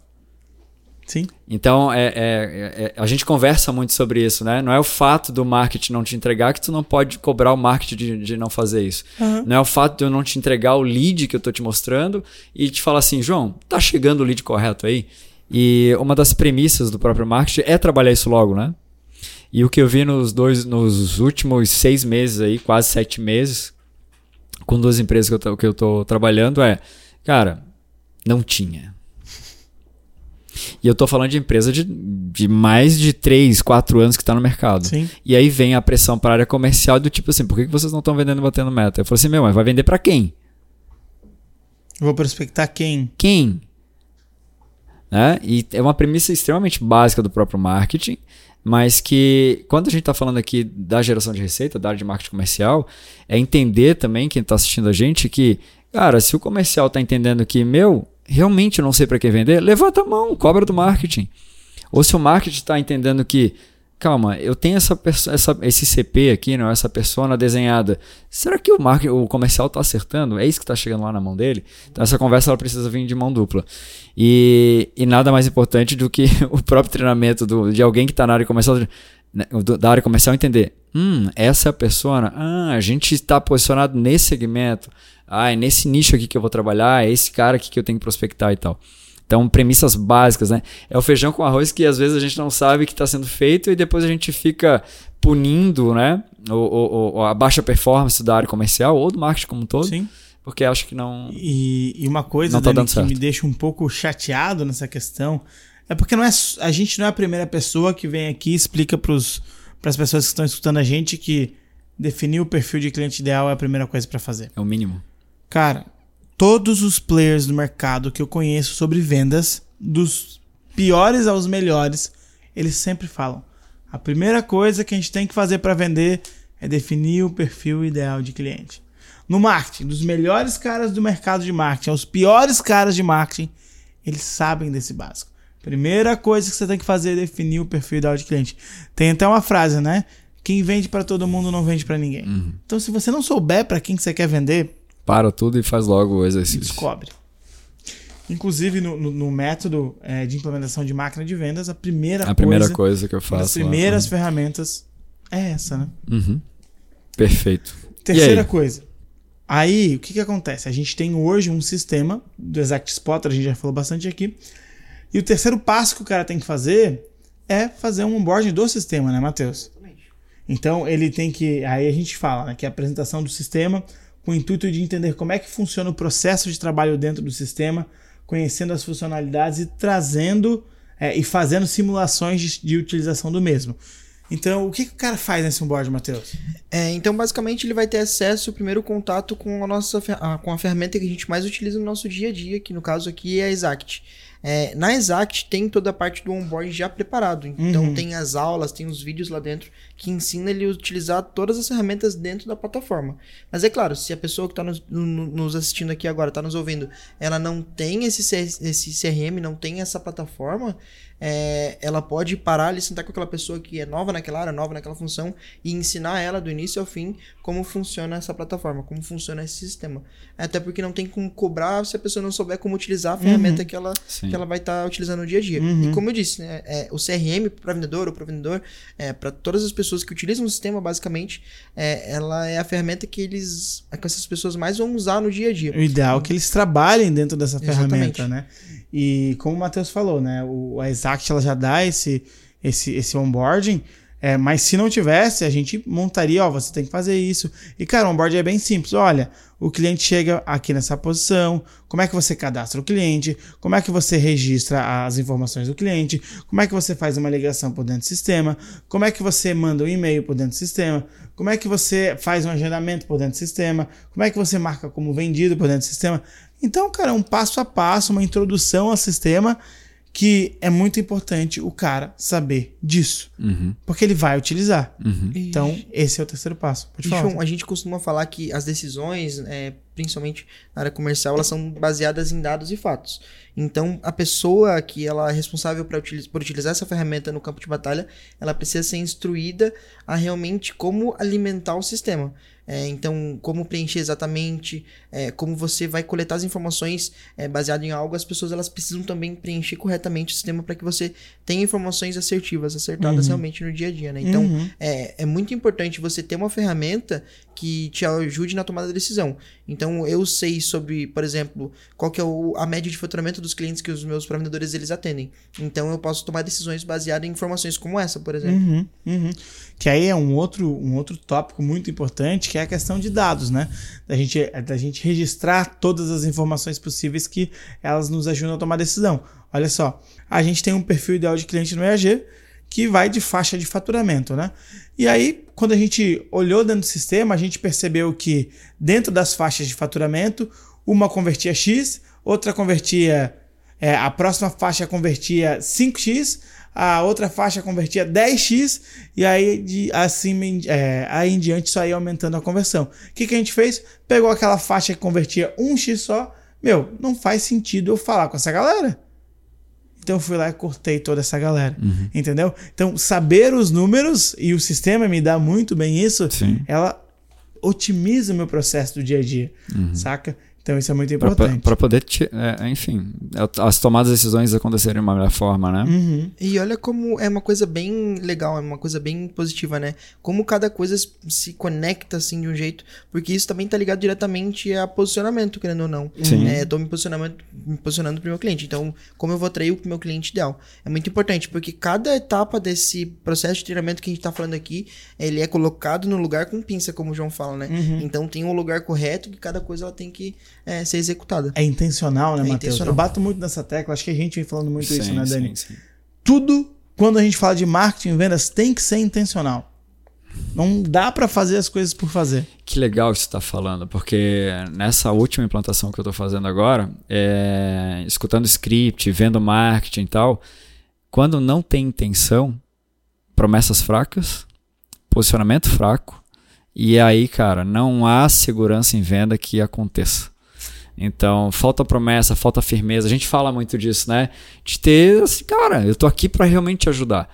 Sim.
Então, é, é- é- a gente conversa muito sobre isso, né? Não é o fato do marketing não te entregar que tu não pode cobrar o marketing de, de não fazer isso.
Aham.
Não é o fato de eu não te entregar o lead que eu tô te mostrando e te falar assim, João, tá chegando o lead correto aí? E uma das premissas do próprio marketing é trabalhar isso logo, né? E o que eu vi nos dois, nos últimos seis meses aí, quase sete meses, com duas empresas que eu tô, que eu tô trabalhando é, cara, não tinha. E eu tô falando de empresa de, de mais de 3, 4 anos que tá no mercado.
Sim.
E aí vem a pressão para a área comercial do tipo assim, por que que vocês não estão vendendo e batendo meta? Eu falei assim, meu, mas vai vender para quem?
Vou prospectar quem?
Quem? Né? E é uma premissa extremamente básica do próprio marketing, mas que quando a gente está falando aqui da geração de receita, da área de marketing comercial, é entender também, quem está assistindo a gente, que, cara, se o comercial está entendendo que, meu, realmente não sei para que vender, levanta a mão, cobra do marketing. Ou se o marketing está entendendo que, calma, eu tenho essa, essa esse CP aqui, não, essa persona desenhada. Será que o, marketing, o comercial está acertando? É isso que está chegando lá na mão dele? Então essa conversa ela precisa vir de mão dupla. E, e nada mais importante do que o próprio treinamento do, de alguém que está na área comercial, né, da área comercial entender. Hum, essa é a persona. Ah, a gente está posicionado nesse segmento. Ah, é nesse nicho aqui que eu vou trabalhar. É esse cara aqui que eu tenho que prospectar e tal. Então, premissas básicas, né? É o feijão com arroz que às vezes a gente não sabe que está sendo feito e depois a gente fica punindo, né? O, a baixa performance da área comercial ou do marketing como um todo,
Sim.
porque acho que não.
E, e uma coisa
tá
Dani, que
certo.
me deixa um pouco chateado nessa questão é porque não é, a gente não é a primeira pessoa que vem aqui e explica para as pessoas que estão escutando a gente que definir o perfil de cliente ideal é a primeira coisa para fazer.
É o mínimo.
Cara, todos os players do mercado que eu conheço sobre vendas, dos piores aos melhores, eles sempre falam: a primeira coisa que a gente tem que fazer para vender é definir o perfil ideal de cliente. No marketing, dos melhores caras do mercado de marketing aos piores caras de marketing, eles sabem desse básico. Primeira coisa que você tem que fazer é definir o perfil ideal de cliente. Tem até uma frase, né? Quem vende para todo mundo não vende para ninguém. Então, se você não souber para quem que você quer vender,
Para tudo e faz logo o
e
exercício.
descobre. Inclusive, no, no- no método é, de implementação de máquina de vendas, a primeira,
A primeira
coisa,
coisa que eu faço.
das
lá.
primeiras ferramentas é essa, né?
Uhum. Perfeito.
Terceira
aí?
coisa. Aí, o que, que acontece? A gente tem hoje um sistema do Exact Spotter, a gente já falou bastante aqui. E o terceiro passo que o cara tem que fazer é fazer um onboarding do sistema, né, Matheus? Então, ele tem que. Aí a gente fala, né, que é a apresentação do sistema com o intuito de entender como é que funciona o processo de trabalho dentro do sistema, conhecendo as funcionalidades e trazendo é, e fazendo simulações de, de utilização do mesmo. Então, o que, que o cara faz nesse onboard, Matheus?
É, então, basicamente, ele vai ter acesso, o primeiro contato com a nossa ah, com a ferramenta que a gente mais utiliza no nosso dia a dia, que no caso aqui é a Exact. É, na Exact tem toda a parte do onboard já preparado. Então
Uhum.
tem as aulas, tem os vídeos lá dentro que ensina ele a utilizar todas as ferramentas dentro da plataforma. Mas é claro, se a pessoa que está nos, no- nos assistindo aqui agora, está nos ouvindo, ela não tem esse, esse CRM, não tem essa plataforma, é, ela pode parar ali, sentar com aquela pessoa que é nova naquela área, nova naquela função, e ensinar ela do início ao fim como funciona essa plataforma, como funciona esse sistema. Até porque não tem como cobrar se a pessoa não souber como utilizar a ferramenta que ela,
Sim.
que ela vai estar utilizando no dia a dia.
Uhum.
E como eu disse, né, é, o CRM para vendedor ou para vendedor, é, para todas as pessoas que utilizam o sistema, basicamente, é, ela é a ferramenta que eles, é que essas pessoas mais vão usar no dia a dia.
O ideal é que eles trabalhem dentro dessa
Exatamente.
ferramenta, né? E como o Matheus falou, né? O, a Exact ela já dá esse, esse, esse onboarding, é, mas se não tivesse, a gente montaria, ó, você tem que fazer isso. E, cara, o onboarding é bem simples. Olha, o cliente chega aqui nessa posição, como é que você cadastra o cliente, como é que você registra as informações do cliente, como é que você faz uma ligação por dentro do sistema, como é que você manda um e-mail por dentro do sistema, como é que você faz um agendamento por dentro do sistema, como é que você marca como vendido por dentro do sistema. Então, cara, é um passo a passo, uma introdução ao sistema que é muito importante o cara saber disso,
Uhum,
porque ele vai utilizar.
uhum.
Então, esse é o terceiro passo. Pode falar.
João, a gente costuma falar que as decisões, é, principalmente na área comercial, elas são baseadas em dados e fatos. Então, a pessoa que ela é responsável utiliz- por utilizar essa ferramenta no campo de batalha, ela precisa ser instruída a realmente como alimentar o sistema. É, então, como preencher exatamente, é, como você vai coletar as informações é, baseado em algo, as pessoas elas precisam também preencher corretamente o sistema para que você tenha informações assertivas, acertadas
Uhum.
realmente no dia a dia, né? Então,
Uhum.
é, é muito importante você ter uma ferramenta que te ajude na tomada de decisão. Então, eu sei sobre, por exemplo, qual que é o- a média de faturamento dos clientes que os meus vendedores eles atendem. Então, eu posso tomar decisões baseadas em informações como essa, por exemplo.
Uhum, uhum. Que aí é um outro, um outro tópico muito importante, que é a questão de dados, né? Da gente, da gente registrar todas as informações possíveis que elas nos ajudam a tomar decisão. Olha só, a gente tem um perfil ideal de cliente no EAG que vai de faixa de faturamento, né? E aí, quando a gente olhou dentro do sistema, a gente percebeu que dentro das faixas de faturamento, uma convertia X, outra convertia é, a próxima faixa convertia 5x, a outra faixa convertia 10x, e aí de, assim em- é, aí em diante só ia aumentando a conversão. O que, que a gente fez? Pegou aquela faixa que convertia 1x só. Meu, não faz sentido eu falar com essa galera. Então eu fui lá e cortei toda essa galera. Entendeu? Então, saber os números, e o sistema me dá muito bem isso,
Sim.
ela otimiza o meu processo do dia a dia. Saca? Então isso é muito importante.
pra poder, ti- é, enfim, as tomadas de decisões acontecerem de uma melhor forma, né?
Uhum.
E olha como é uma coisa bem legal, é uma coisa bem positiva, né? Como cada coisa se conecta assim de um jeito, porque isso também tá ligado diretamente a posicionamento, querendo ou não.
Sim.
É, tô me posicionando, me posicionando pro meu cliente. Então, como eu vou atrair o meu cliente ideal? É muito importante, porque cada etapa desse processo de treinamento que a gente tá falando aqui, ele é colocado no lugar com pinça, como o João fala, né?
Uhum.
Então tem um lugar correto que cada coisa ela tem que é, ser executada.
É intencional, né,
É
Matheus?
intencional.
Eu bato muito nessa tecla, acho que a gente vem falando muito isso,
Sim,
né,
sim,
Dani?
sim.
Tudo, quando a gente fala de marketing e vendas, tem que ser intencional. Não dá pra fazer as coisas por fazer.
Que legal que você está falando, porque nessa última implantação que eu estou fazendo agora, é, escutando script, vendo marketing e tal, quando não tem intenção, promessas fracas, posicionamento fraco, e aí, cara, não há segurança em venda que aconteça. Então, falta promessa, falta firmeza. A gente fala muito disso, né? De ter, assim, cara, eu tô aqui para realmente te ajudar.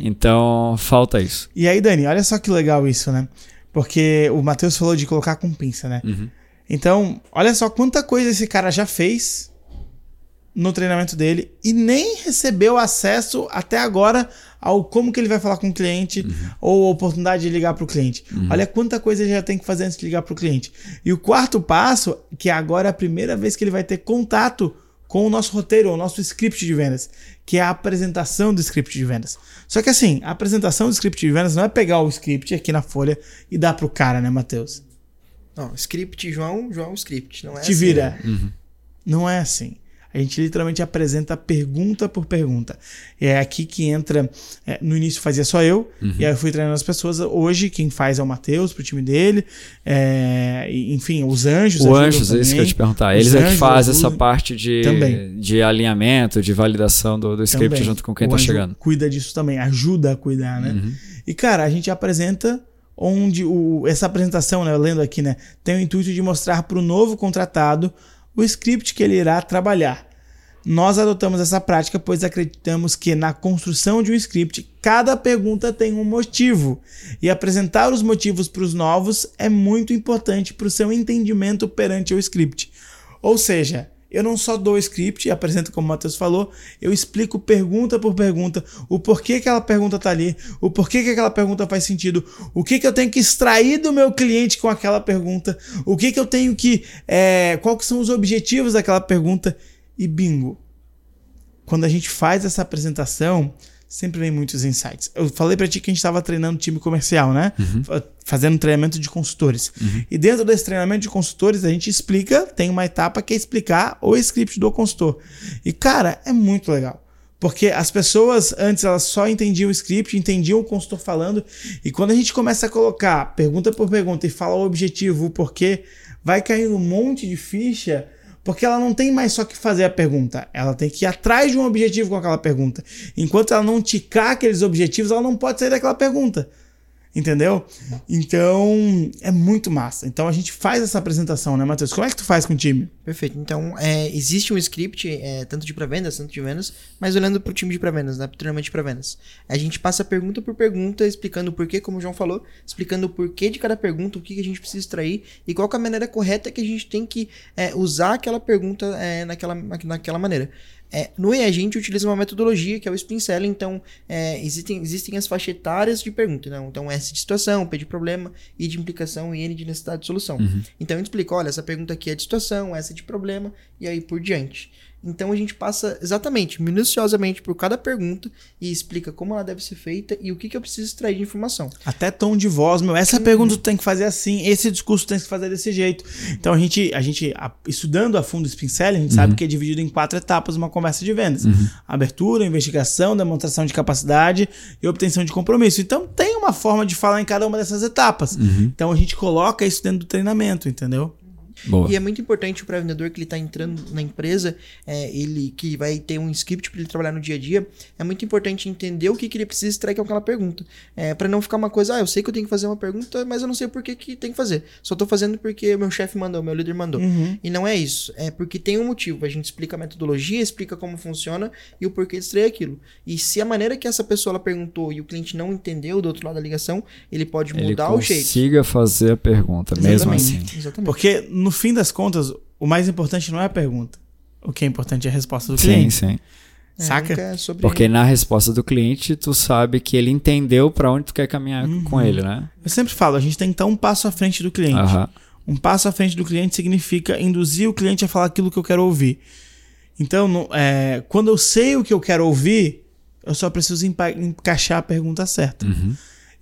Então, falta isso.
E aí, Dani, olha só que legal isso, né? Porque o Matheus falou de colocar com pinça, né?
Uhum.
Então, olha só quanta coisa esse cara já fez no treinamento dele e nem recebeu acesso até agora ao como que ele vai falar com o cliente ou a oportunidade de ligar para o cliente. Olha quanta coisa ele já tem que fazer antes de ligar para o cliente. E o quarto passo, que agora é a primeira vez que ele vai ter contato com o nosso roteiro, o nosso script de vendas, que é a apresentação do script de vendas. Só que assim, a apresentação do script de vendas não é pegar o script aqui na folha e dar pro cara, né, Matheus?
Não, script João, João script, não é
Te
assim,
vira.
né?
Não é assim. A gente literalmente apresenta pergunta por pergunta. E é aqui que entra. é, no início fazia só eu,
Uhum.
e aí eu fui treinando as pessoas. Hoje quem faz é o Matheus pro time dele. é, enfim, os anjos.
O
ajudam
Anjos, é isso que eu te perguntar.
Os
Eles é que fazem essa parte de,
Também.
de alinhamento, de validação do, do script
Também.
junto com quem
O
tá chegando.
Cuida disso também, ajuda a cuidar, né?
Uhum.
E, cara, a gente apresenta onde o, essa apresentação, né, lendo aqui, né, tem o intuito de mostrar para o novo contratado o script que ele irá trabalhar. Nós adotamos essa prática pois acreditamos que na construção de um script, cada pergunta tem um motivo. E apresentar os motivos para os novos é muito importante para o seu entendimento perante o script. Ou seja, eu não só dou o script e apresento como o Matheus falou, eu explico pergunta por pergunta o porquê que aquela pergunta está ali, o porquê que aquela pergunta faz sentido, o que, que eu tenho que extrair do meu cliente com aquela pergunta, o que, que eu tenho que. É, quais são os objetivos daquela pergunta e bingo. Quando a gente faz essa apresentação, sempre vem muitos insights. Eu falei pra ti que a gente estava treinando time comercial, né? Fa- Fazendo treinamento de consultores. E dentro desse treinamento de consultores, a gente explica, tem uma etapa que é explicar o script do consultor. E cara, é muito legal. Porque as pessoas antes elas só entendiam o script, entendiam o consultor falando, e quando a gente começa a colocar pergunta por pergunta e fala o objetivo, o porquê, vai caindo um monte de ficha porque ela não tem mais só que fazer a pergunta, ela tem que ir atrás de um objetivo com aquela pergunta. Enquanto ela não ticar aqueles objetivos, ela não pode sair daquela pergunta. Entendeu? Então, é muito massa. Então a gente faz essa apresentação, né, Matheus? Como é que tu faz com o time?
Perfeito. Então, é, existe um script, é, tanto de pré-vendas, tanto de vendas, mas olhando para o time de pré-vendas, né? Treinamento de pré-vendas. A gente passa pergunta por pergunta, explicando o porquê, como o João falou, explicando o porquê de cada pergunta, o que, que a gente precisa extrair e qual é a maneira correta que a gente tem que é, usar aquela pergunta é, naquela, naquela maneira. É, no EA, a gente utiliza uma metodologia que é o Spin Selling, então é, existem, existem as faixas etárias de pergunta. Né? Então, S de situação, P de problema, I de implicação e N de necessidade de solução. Então, a gente explica: olha, essa pergunta aqui é de situação, essa é de problema, e aí por diante. Então, a gente passa exatamente, minuciosamente por cada pergunta e explica como ela deve ser feita e o que, que eu preciso extrair de informação.
Até tom de voz, meu. Essa pergunta tu tem que fazer assim, esse discurso tu tem que fazer desse jeito. Então a gente, a gente a- estudando a fundo o Spin Selling, a gente sabe que é dividido em quatro etapas uma conversa de vendas: abertura, investigação, demonstração de capacidade e obtenção de compromisso. Então tem uma forma de falar em cada uma dessas etapas. Então a gente coloca isso dentro do treinamento, entendeu?
Boa.
E é muito importante o pré-vendedor que ele está entrando na empresa, é, ele que vai ter um script para ele trabalhar no dia a dia, é muito importante entender o que, que ele precisa extrair com aquela pergunta. É, para não ficar uma coisa, ah, eu sei que eu tenho que fazer uma pergunta, mas eu não sei por que, que tem que fazer. Só tô fazendo porque meu chefe mandou, meu líder mandou. E não é isso. É porque tem um motivo. A gente explica a metodologia, explica como funciona e o porquê de extrair aquilo. E se a maneira que essa pessoa ela perguntou e o cliente não entendeu do outro lado da ligação, ele pode
Ele
mudar o jeito.
consiga fazer a pergunta, mesmo
Exatamente.
assim.
Exatamente.
Porque no fim das contas, o mais importante não é a pergunta. O que é importante é a resposta do
Sim,
cliente.
sim.
É,
Saca?
é sobre
Porque na resposta do cliente, tu sabe que ele entendeu pra onde tu quer caminhar com ele, né?
Eu sempre falo, a gente tem que estar um passo à frente do cliente.
Aham.
Um passo à frente do cliente significa induzir o cliente a falar aquilo que eu quero ouvir. Então, no- é, quando eu sei o que eu quero ouvir, eu só preciso encaixar a pergunta certa.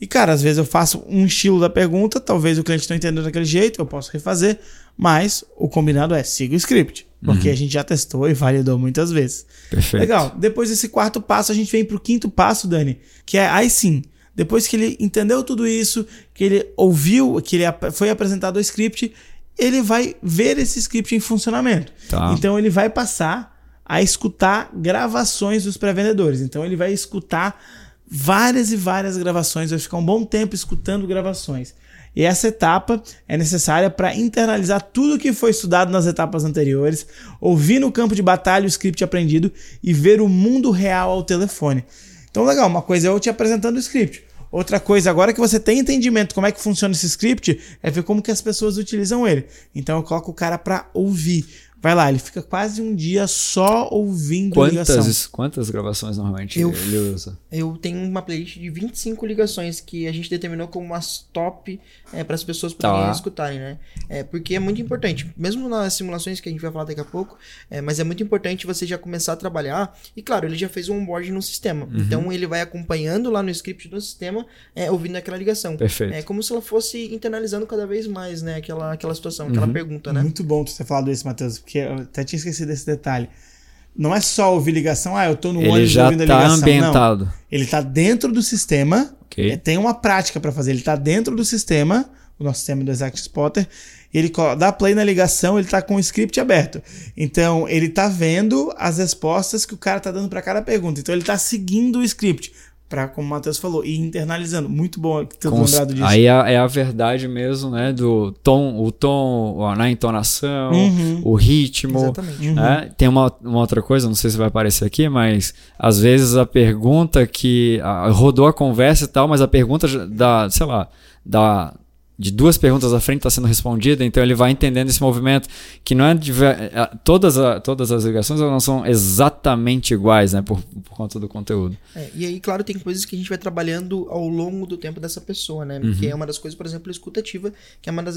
E, cara, às vezes eu faço um estilo da pergunta, talvez o cliente não entenda daquele jeito, eu posso refazer, mas o combinado é siga o script, porque a gente já testou e validou muitas vezes.
Perfeito.
Legal. Depois desse quarto passo, a gente vem pro quinto passo, Dani, que é aí sim. Depois que ele entendeu tudo isso, que ele ouviu, que ele foi apresentado o script, ele vai ver esse script em funcionamento.
Tá.
Então ele vai passar a escutar gravações dos pré-vendedores. Então ele vai escutar várias e várias gravações, vai ficar um bom tempo escutando gravações. E essa etapa é necessária para internalizar tudo que foi estudado nas etapas anteriores, ouvir no campo de batalha o script aprendido e ver o mundo real ao telefone. Então, legal, uma coisa é eu te apresentando o script. Outra coisa, agora que você tem entendimento como é que funciona esse script, é ver como que as pessoas utilizam ele. Então eu coloco o cara para ouvir. Vai lá, ele fica quase um dia só ouvindo ligação.
Quantas, quantas gravações normalmente
Eu-
ele usa?
Eu tenho uma playlist de 25 ligações que a gente determinou como as top para as pessoas poderem
Tá.
escutarem, né? É, porque é muito importante, mesmo nas simulações que a gente vai falar daqui a pouco, é, mas é muito importante você já começar a trabalhar. E claro, ele já fez um onboarding no sistema.
Uhum.
Então ele vai acompanhando lá no script do sistema, é, ouvindo aquela ligação.
Perfeito.
É como se ela fosse internalizando cada vez mais, né? Aquela, aquela situação,
Uhum.
aquela pergunta, né?
Muito bom tu ter falado isso, Matheus, porque eu até tinha esquecido desse detalhe. não é só ouvir ligação, ah, eu tô no
Ele
ônibus
já
ouvindo a
tá
ligação. Não.
ambientado.
Ele tá dentro do sistema,
Ok.
é, tem uma prática para fazer. Ele tá dentro do sistema, o nosso sistema do Exact Spotter, e ele dá play na ligação, ele tá com o script aberto. Então, ele tá vendo as respostas que o cara tá dando para cada pergunta. Então, ele tá seguindo o script, para como o Matheus falou, e internalizando. Muito bom ter
Cons-
lembrado disso.
Aí é, é a verdade mesmo, né? Do tom, o tom, a- na entonação,
Uhum.
o ritmo.
Exatamente.
né? Tem uma, uma outra coisa, não sei se vai aparecer aqui, mas às vezes a pergunta que a- rodou a conversa e tal, mas a pergunta da, sei lá, da de duas perguntas à frente está sendo respondida, então ele vai entendendo esse movimento que não é é, todas, a- todas as ligações não são exatamente iguais, né, por, por conta do conteúdo.
É, e aí, claro, tem coisas que a gente vai trabalhando ao longo do tempo dessa pessoa, né?
Uhum.
Que é uma das coisas, por exemplo, a escutativa, que é uma das,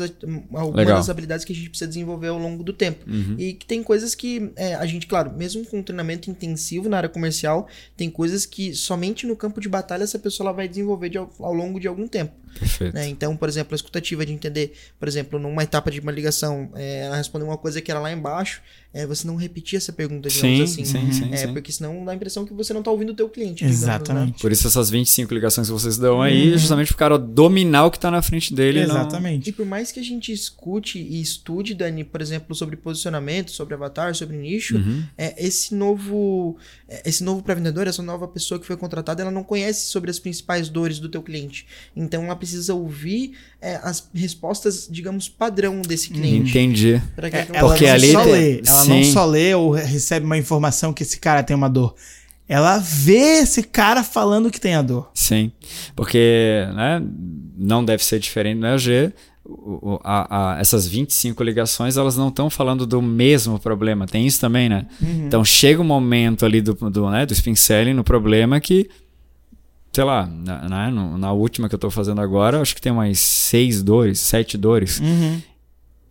uma das habilidades que a gente precisa desenvolver ao longo do tempo.
Uhum.
E que tem coisas que é, a gente, claro, mesmo com um treinamento intensivo na área comercial, tem coisas que somente no campo de batalha essa pessoa ela vai desenvolver de ao, ao longo de algum tempo.
Perfeito.
né? Então, por exemplo, a escutativa de entender, por exemplo, numa etapa de uma ligação, é, ela respondeu uma coisa que era lá embaixo, é, você não repetir essa pergunta, digamos
Sim,
assim.
sim, sim,
é,
sim.
porque senão dá a impressão que você não tá ouvindo o teu cliente. digamos, né?
Exatamente.
Por isso essas 25 ligações que vocês dão aí, justamente pro cara dominar o que tá na frente dele. e não-
Exatamente.
E por mais que a gente escute e estude, Dani, por exemplo, sobre posicionamento, sobre avatar, sobre nicho,
Uhum.
é, esse novo é, esse novo pré-vendedor, essa nova pessoa que foi contratada, ela não conhece sobre as principais dores do teu cliente. Então ela precisa ouvir é, as respostas, digamos, padrão desse cliente.
Entendi.
Que
É, ela
Porque
não
ali
só
tem-
lê, ela não
Sim.
só lê ou recebe uma informação que esse cara tem uma dor. Ela vê esse cara falando que tem a dor.
Sim, porque né, não deve ser diferente no EG. O- a- a- essas 25 ligações, elas não estão falando do mesmo problema. Tem isso também, né? Então chega um momento ali do, do, né, do spin selling no problema que, sei lá, na, na, no- na última que eu tô fazendo agora, acho que tem umas seis dores, sete dores.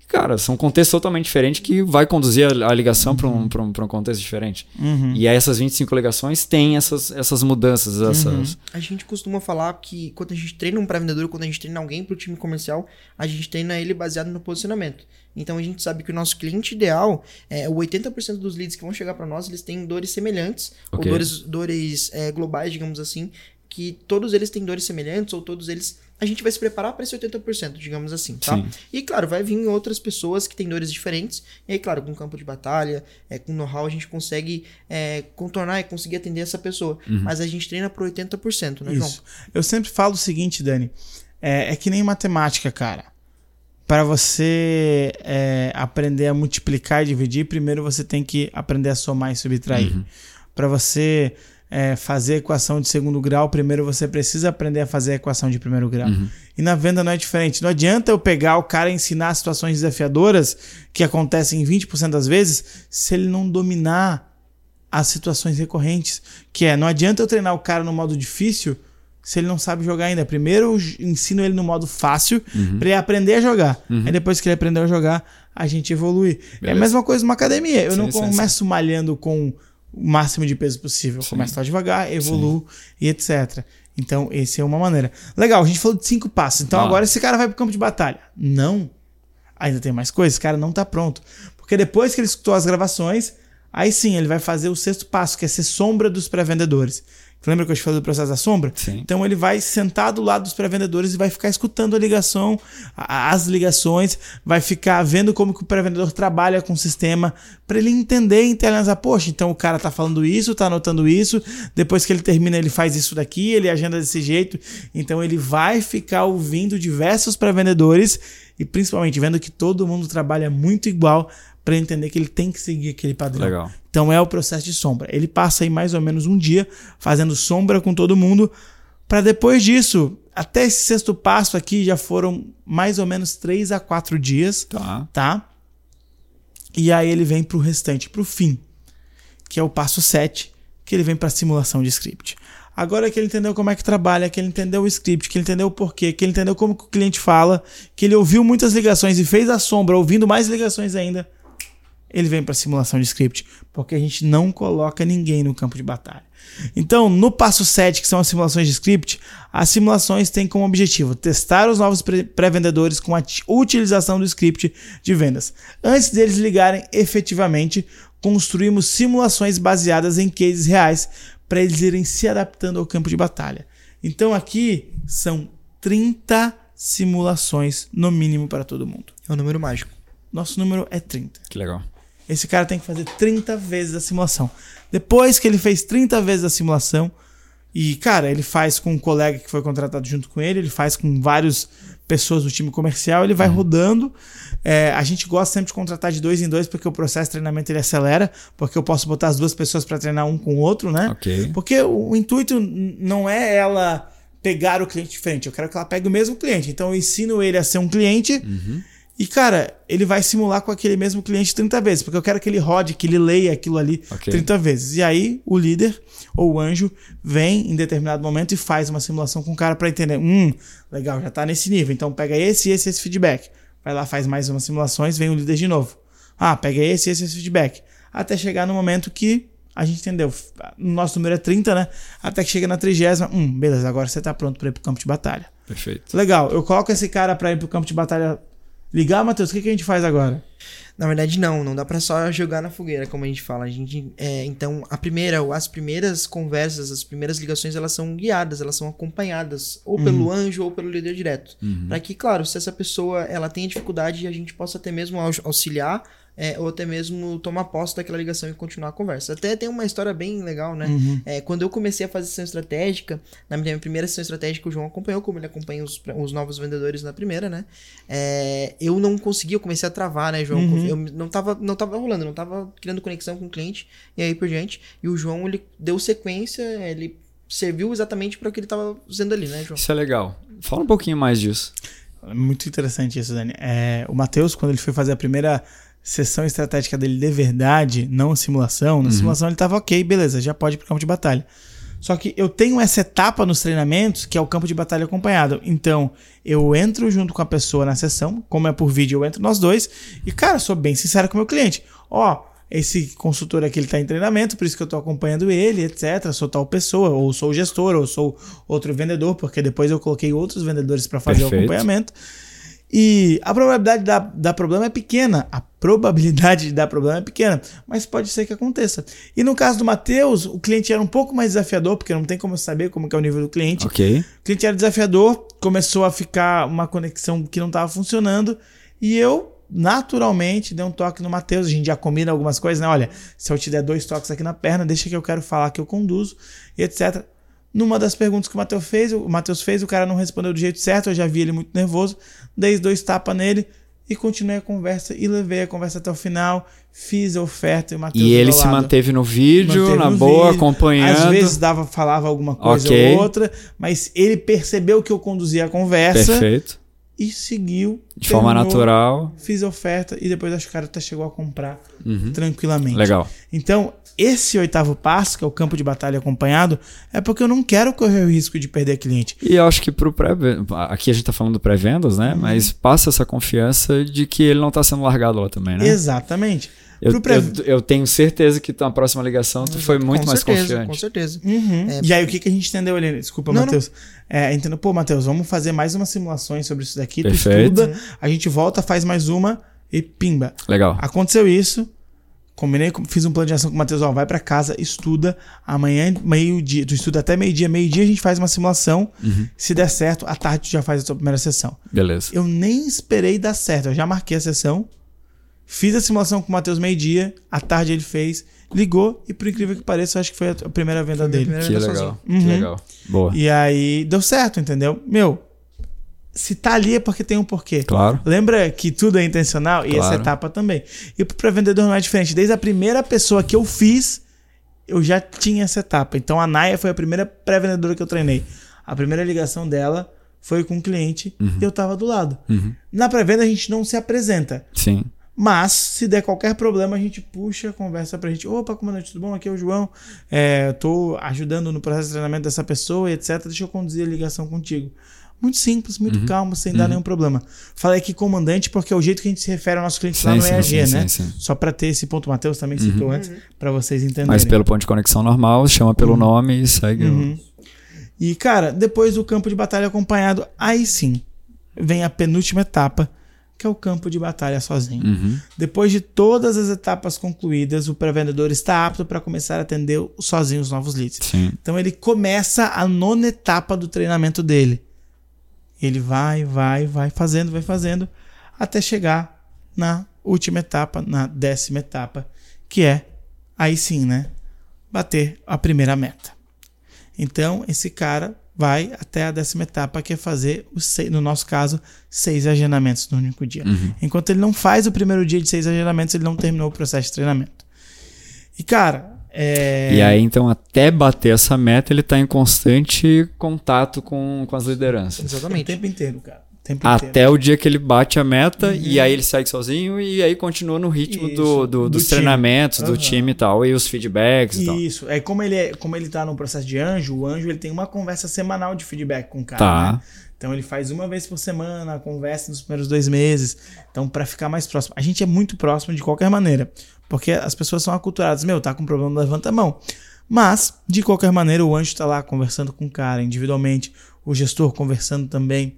Cara, são contextos totalmente diferentes que vai conduzir a, a ligação para um, pra um, pra um contexto diferente.
Uhum.
E aí essas 25 ligações têm essas, essas mudanças, essas...
A gente costuma falar que quando a gente treina um pré-vendedor, quando a gente treina alguém para o time comercial, a gente treina ele baseado no posicionamento. Então a gente sabe que o nosso cliente ideal, é, o 80% dos leads que vão chegar para nós, eles têm dores semelhantes,
Ok.
ou dores, dores é, globais, digamos assim, que todos eles têm dores semelhantes, ou todos eles. A gente vai se preparar para esse 80%, digamos assim, tá?
Sim.
E claro, vai vir outras pessoas que têm dores diferentes. E aí, claro, com campo de batalha, é, com know-how, a gente consegue é, contornar e conseguir atender essa pessoa. Mas a gente treina pro 80%, né, João?
Isso. Eu sempre falo o seguinte, Dani. É, é que nem matemática, cara. Para você é, aprender a multiplicar e dividir, primeiro você tem que aprender a somar e subtrair. Para você é, fazer equação de segundo grau, primeiro você precisa aprender a fazer a equação de primeiro grau. E na venda não é diferente. Não adianta eu pegar o cara e ensinar situações desafiadoras que acontecem 20% das vezes se ele não dominar as situações recorrentes. Que é, não adianta eu treinar o cara no modo difícil se ele não sabe jogar ainda. Primeiro eu ensino ele no modo fácil pra ele aprender a jogar. Aí depois que ele aprendeu a jogar, a gente evolui. É a
Beleza.
mesma coisa numa academia. Eu não começo malhando com o máximo de peso possível.
Sim.
começo lá devagar, evoluo e etc. Então, esse é uma maneira. Legal, a gente falou de cinco passos. Então,
Ah.
agora esse cara vai pro campo de batalha. Não. Ainda tem mais coisa. Esse cara não tá pronto. Porque depois que ele escutou as gravações, aí sim ele vai fazer o sexto passo, que é ser sombra dos pré-vendedores. Lembra que eu te falei do processo da sombra?
Sim.
Então ele vai sentar do lado dos pré-vendedores e vai ficar escutando a ligação, a- as ligações, vai ficar vendo como que o pré-vendedor trabalha com o sistema, para ele entender e internalizar, poxa, então o cara tá falando isso, tá anotando isso, depois que ele termina ele faz isso daqui, ele agenda desse jeito. Então ele vai ficar ouvindo diversos pré-vendedores e principalmente vendo que todo mundo trabalha muito igual para entender que ele tem que seguir aquele padrão.
Legal.
Então é o processo de sombra. Ele passa aí mais ou menos um dia fazendo sombra com todo mundo, para depois disso, até esse sexto passo aqui já foram mais ou menos três a quatro dias,
Tá.
tá? E aí ele vem pro restante, pro fim, que é o passo 7, que ele vem para simulação de script. Agora que ele entendeu como é que trabalha, que ele entendeu o script, que ele entendeu o porquê, que ele entendeu como que o cliente fala, que ele ouviu muitas ligações e fez a sombra ouvindo mais ligações ainda, ele vem para simulação de script, porque a gente não coloca ninguém no campo de batalha. Então, no passo 7, que são as simulações de script, as simulações têm como objetivo testar os novos pré-vendedores com a ti- utilização do script de vendas, antes deles ligarem efetivamente construímos simulações baseadas em cases reais para eles irem se adaptando ao campo de batalha. Então aqui são 30 simulações no mínimo para todo mundo.
É um número mágico.
Nosso número é 30.
Que legal.
Esse cara tem que fazer 30 vezes a simulação. Depois que ele fez 30 vezes a simulação, e, cara, ele faz com um colega que foi contratado junto com ele, ele faz com várias pessoas do time comercial, ele vai rodando. É, a gente gosta sempre de contratar de dois em dois, porque o processo de treinamento ele acelera, porque eu posso botar as duas pessoas para treinar um com o outro, né?
Ok.
Porque o, o intuito não é ela pegar o cliente de frente, eu quero que ela pegue o mesmo cliente. Então eu ensino ele a ser um cliente. E, cara, ele vai simular com aquele mesmo cliente 30 vezes, porque eu quero que ele rode, que ele leia aquilo ali
Ok.
30 vezes. E aí, o líder ou o anjo vem em determinado momento e faz uma simulação com o cara para entender. Hum, legal, já tá nesse nível. Então pega esse, esse, esse feedback. Vai lá, faz mais umas simulações, vem o líder de novo. Ah, pega esse, esse, esse feedback. Até chegar no momento que a gente entendeu. O nosso número é 30, né? Até que chega na trigésima. Hum, beleza, agora você tá pronto para ir pro campo de batalha.
Perfeito.
Legal, eu coloco esse cara pra ir pro campo de batalha. Ligar, Matheus, o que, que a gente faz agora?
Na verdade, não, não dá pra só jogar na fogueira, como a gente fala. A gente, é, então, a primeira, as primeiras conversas, as primeiras ligações, elas são guiadas, elas são acompanhadas, ou pelo anjo ou pelo líder direto. Pra que, claro, se essa pessoa ela tem dificuldade, a gente possa até mesmo aux- auxiliar, é, ou até mesmo tomar posse daquela ligação e continuar a conversa. Até tem uma história bem legal, né? É, quando eu comecei a fazer sessão estratégica, na minha primeira sessão estratégica, o João acompanhou, como ele acompanha os, os novos vendedores na primeira, né? É, eu não conseguia, eu comecei a travar, né, João? Eu não tava, não tava rolando, não tava criando conexão com o cliente e aí por diante. E o João, ele deu sequência, ele serviu exatamente para o que ele tava fazendo ali, né, João?
Isso é legal. Fala um pouquinho mais disso.
Muito interessante isso, Dani. É, o Matheus, quando ele foi fazer a primeira sessão estratégica dele de verdade, não simulação, na simulação ele tava ok, beleza, já pode ir pro campo de batalha. Só que eu tenho essa etapa nos treinamentos, que é o campo de batalha acompanhado. Então, eu entro junto com a pessoa na sessão, como é por vídeo, eu entro nós dois, e, cara, sou bem sincero com o meu cliente. Ó, esse consultor aqui ele tá em treinamento, por isso que eu tô acompanhando ele, etc. Sou tal pessoa, ou sou o gestor, ou sou outro vendedor, porque depois eu coloquei outros vendedores para fazer o
Perfeito.
acompanhamento. E a probabilidade de dar, problema é pequena. A probabilidade de dar problema é pequena, mas pode ser que aconteça. E no caso do Matheus, o cliente era um pouco mais desafiador, porque não tem como saber como é o nível do cliente.
Ok.
O cliente era desafiador, começou a ficar uma conexão que não estava funcionando, e eu naturalmente dei um toque no Matheus. A gente já combina algumas coisas, né? Olha, se eu te der dois toques aqui na perna, deixa que eu quero falar que eu conduzo, e etc. Numa das perguntas que o Matheus fez, o Matheus fez, o cara não respondeu do jeito certo, eu já vi ele muito nervoso, dei dois tapas nele e continuei a conversa e levei a conversa até o final, fiz a oferta e o Matheus
E ele se manteve no vídeo,
manteve
na
no
boa,
vídeo.
acompanhando.
Às vezes dava, falava alguma coisa
Ok.
ou outra, mas ele percebeu que eu conduzia a conversa
Perfeito.
E seguiu.
De forma
terminou,
natural.
Fiz a oferta e depois acho que o cara até chegou a comprar tranquilamente.
Uhum. Legal.
Então, esse oitavo passo, que é o campo de batalha acompanhado, é porque eu não quero correr o risco de perder cliente.
E eu acho que pro pré aqui a gente tá falando do pré-vendas, né?
Uhum.
Mas passa essa confiança de que ele não tá sendo largado lá também, né?
Exatamente.
Eu,
Pro
eu, eu tenho certeza que na próxima ligação tu foi muito
com
mais
certeza,
confiante.
Com certeza.
Uhum. E aí, o que, que a gente entendeu ali? Desculpa,
Não,
Matheus. É, entendeu? Pô, Matheus, vamos fazer mais umas simulações sobre isso daqui.
Perfeito.
Tu estuda, a gente volta, faz mais uma e pimba.
Legal.
Aconteceu isso. Combinei, com- fiz um plano de ação com o Matheus, ó, vai pra casa, estuda, amanhã, meio-dia, tu estuda até meio-dia, meio-dia a gente faz uma simulação,
Uhum.
se der certo, à tarde tu já faz a tua primeira sessão.
Beleza.
Eu nem esperei dar certo, eu já marquei a sessão, fiz a simulação com o Matheus meio-dia, à tarde ele fez, ligou e por incrível que pareça, eu acho que foi a primeira venda dele.
primeira
Que
venda
legal.
Uhum.
Que legal. Boa.
E aí deu certo, entendeu? Meu, se tá ali é porque tem um porquê.
Claro.
Lembra que tudo é intencional? E essa
Claro.
etapa também. E pro pré-vendedor não é diferente. Desde a primeira pessoa que eu fiz, eu já tinha essa etapa. Então a Naya foi a primeira pré-vendedora que eu treinei. A primeira ligação dela foi com o cliente e eu tava do lado.
Uhum.
Na pré-venda a gente não se apresenta.
Sim.
Mas, se der qualquer problema, a gente puxa a conversa pra gente. Opa, comandante, tudo bom? Aqui é o João. É, tô ajudando no processo de treinamento dessa pessoa, etc. Deixa eu conduzir a ligação contigo. Muito simples, muito
Uhum.
calmo, sem dar nenhum problema. Falei aqui comandante porque é o jeito que a gente se refere ao nosso cliente lá
Sim,
no
sim,
EAG,
sim,
né?
sim, sim.
Só pra ter esse ponto, o Matheus também citou antes, pra vocês entenderem.
Mas pelo ponto de conexão normal, chama pelo nome e segue. o-
Uhum. E, cara, depois do campo de batalha acompanhado, aí sim vem a penúltima etapa, que é o campo de batalha sozinho.
Uhum.
Depois de todas as etapas concluídas, o pré-vendedor está apto para começar a atender sozinho os novos leads.
Sim.
Então ele começa a nona etapa do treinamento dele. Ele vai, vai, vai fazendo, vai fazendo, até chegar na última etapa, na décima etapa, que é aí sim, né? Bater a primeira meta. Então, esse cara vai até a décima etapa, que é fazer, os seis, no nosso caso, seis agendamentos no único dia.
Uhum.
Enquanto ele não faz o primeiro dia de seis agendamentos, ele não terminou o processo de treinamento. E, cara, é...
E aí, então, até bater essa meta, ele tá em constante contato com, com as lideranças.
O
Exatamente.
tempo inteiro, cara. Tempo inteiro.
Até o dia que ele bate a meta e aí ele segue sozinho e aí continua no ritmo do, do-
do
dos
time.
treinamentos, do
Aham.
time e tal, e os feedbacks e tal.
Isso. É como ele é, como ele tá no processo de anjo, o anjo ele tem uma conversa semanal de feedback com o cara.
Tá.
né? Então ele faz uma vez por semana, a conversa nos primeiros dois meses. Então, pra ficar mais próximo. A gente é muito próximo de qualquer maneira. Porque as pessoas são aculturadas. Meu, tá com problema, levanta a mão. Mas, de qualquer maneira, o anjo tá lá conversando com o cara individualmente, o gestor conversando também.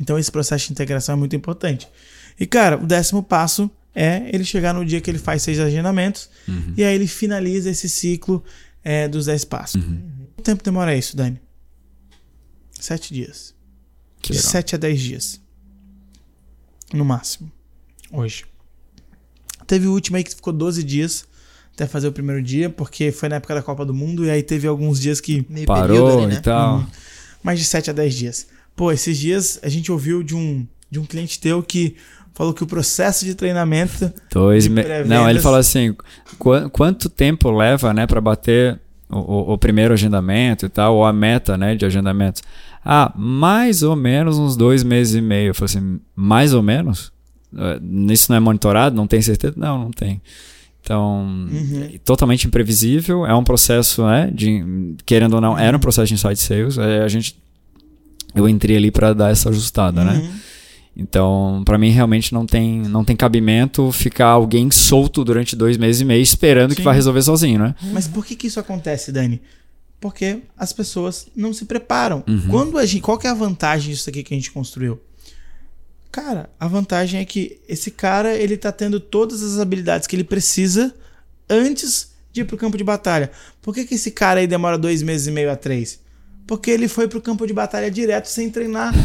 Então, esse processo de integração é muito importante. E, cara, o décimo passo é ele chegar no dia que ele faz seis agendamentos e aí ele finaliza esse ciclo é, dos dez passos. Quanto tempo demora isso, Dani? Sete dias.
Que
De
legal.
sete a dez dias. No máximo. Hoje. Teve o último aí que ficou 12 dias até fazer o primeiro dia, porque foi na época da Copa do Mundo, e aí teve alguns dias que
Meio
Parou
período ali, né?
e tal.
mais de 7 a 10 dias. Pô, esses dias a gente ouviu de um, de um cliente teu que falou que o processo de treinamento.
Dois
de
me... Não, ele falou assim: "Qua- quanto tempo leva, né, para bater o, o- primeiro agendamento e tal, ou a meta, né, de agendamentos? Ah, mais ou menos uns dois meses e meio. Eu falei assim: mais ou menos? Eh, Isso não é monitorado? Não tem certeza? Não, não tem. Então,
Uhum.
é totalmente imprevisível. É um processo, né? De, querendo ou não, era um processo de inside sales. é, a gente, eu entrei ali para dar essa ajustada, né?
Uhum.
Então, pra mim realmente não tem, não tem cabimento ficar alguém solto durante dois meses e meio esperando que
Sim.
vai resolver sozinho, né?
Mas por que, que isso acontece, Dani? Porque as pessoas não se preparam.
Uhum.
Quando a gente, qual que é a vantagem disso aqui que a gente construiu? Cara, a vantagem é que esse cara ele tá tendo todas as habilidades que ele precisa antes de ir pro campo de batalha. Por que, que esse cara aí demora dois meses e meio a três? Porque ele foi pro campo de batalha direto sem treinar.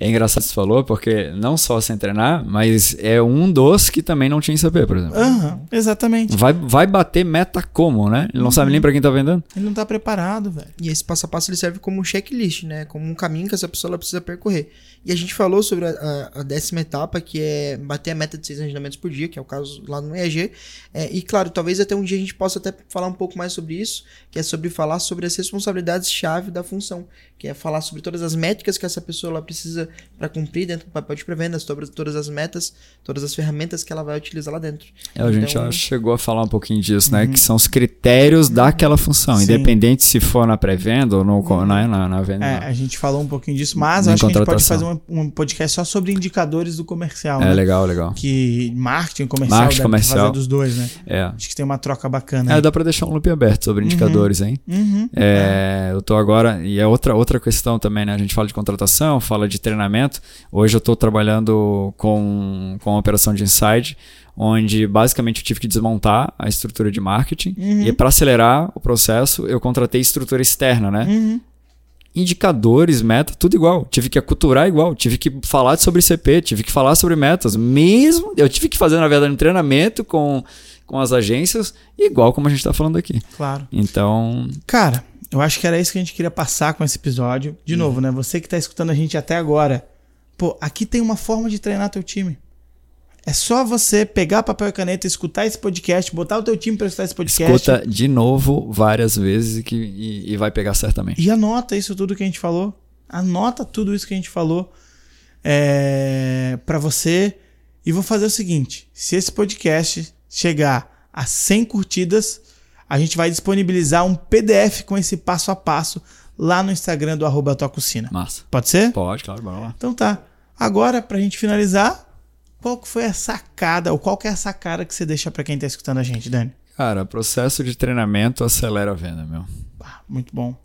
É engraçado que você falou, porque não só sem treinar, mas é um dos que também não tinha ICP, por exemplo.
Aham, exatamente.
Vai, vai bater meta como, né? Ele não sabe nem pra quem tá vendendo.
Ele não tá preparado, velho.
E esse passo a passo ele serve como um checklist, né? Como um caminho que essa pessoa ela precisa percorrer. E a gente falou sobre a, a- a décima etapa, que é bater a meta de seis agendamentos por dia, que é o caso lá no EAG. É, e claro, talvez até um dia a gente possa até falar um pouco mais sobre isso, que é sobre falar sobre as responsabilidades-chave da função, que é falar sobre todas as métricas que essa pessoa ela precisa para cumprir dentro do papel de pré-vendas, sobre todas as metas, todas as ferramentas que ela vai utilizar lá dentro.
É, a gente
Então-
já chegou a falar um pouquinho disso, né? Que são os critérios daquela função,
Sim.
independente se for na pré-venda ou no, na, na, na venda.
É,
não.
a gente falou um pouquinho disso, mas acho que a gente pode fazer um, um podcast só sobre indicadores do comercial.
É
né?
legal, legal.
Que marketing comercial
Marketing
deve
comercial.
fazer dos dois, né?
É.
Acho que tem uma troca bacana.
É,
aí.
dá pra deixar um loop aberto sobre indicadores, hein?
Uhum.
É, eu tô agora, e é outra, outra questão também, né? A gente fala de contratação, fala de treinamento. Hoje eu tô trabalhando com, com a operação de inside, onde basicamente eu tive que desmontar a estrutura de marketing. E para acelerar o processo, eu contratei estrutura externa, né?
Uhum.
Indicadores, meta, tudo igual. Tive que aculturar igual, tive que falar sobre CP, tive que falar sobre metas. Mesmo, eu tive que fazer, na verdade, um treinamento com, com as agências, igual como a gente tá falando aqui.
Claro.
Então,
Cara, eu acho que era isso que a gente queria passar com esse episódio. De novo, né? Você que tá escutando a gente até agora. Pô, aqui tem uma forma de treinar teu time. É só você pegar papel e caneta, escutar esse podcast, botar o teu time pra escutar esse podcast.
Escuta de novo várias vezes e, que, e, e vai pegar certamente.
E anota isso tudo que a gente falou. Anota tudo isso que a gente falou é, para você. E vou fazer o seguinte: se esse podcast chegar a 100 curtidas, a gente vai disponibilizar um PDF com esse passo a passo lá no Instagram do arroba Tococina.
Massa.
Pode ser?
Pode, claro, bora lá.
Então tá. Agora, pra gente finalizar, qual que foi a sacada, ou qual que é a sacada que você deixa pra quem tá escutando a gente, Dani?
Cara, processo de treinamento acelera a venda, meu.
Ah, muito bom.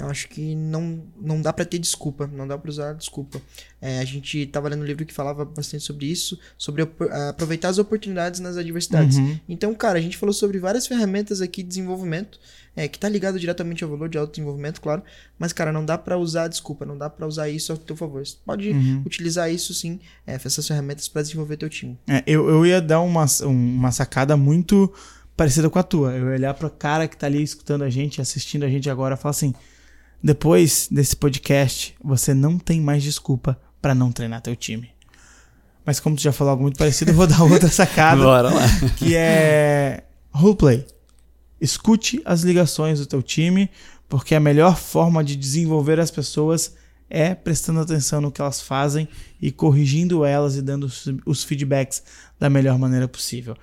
Eu acho que não, não dá pra ter desculpa, não dá pra usar desculpa. É, a gente tava lendo um livro que falava bastante sobre isso, sobre aproveitar as oportunidades nas adversidades.
Uhum.
Então, cara, a gente falou sobre várias ferramentas aqui de desenvolvimento, é, que tá ligado diretamente ao valor de autodesenvolvimento, claro. Mas, cara, não dá pra usar desculpa, não dá pra usar isso a teu favor. Você pode
Uhum.
utilizar isso sim, é, essas ferramentas pra desenvolver teu time.
É, eu, eu ia dar uma, um- uma sacada muito parecida com a tua. Eu ia olhar pro cara que tá ali escutando a gente, assistindo a gente agora falar assim: depois desse podcast, você não tem mais desculpa pra não treinar teu time. Mas como tu já falou algo muito parecido, eu vou dar outra sacada.
Bora lá.
que é roleplay. Escute as ligações do teu time, porque a melhor forma de desenvolver as pessoas é prestando atenção no que elas fazem e corrigindo elas e dando os- os feedbacks da melhor maneira possível.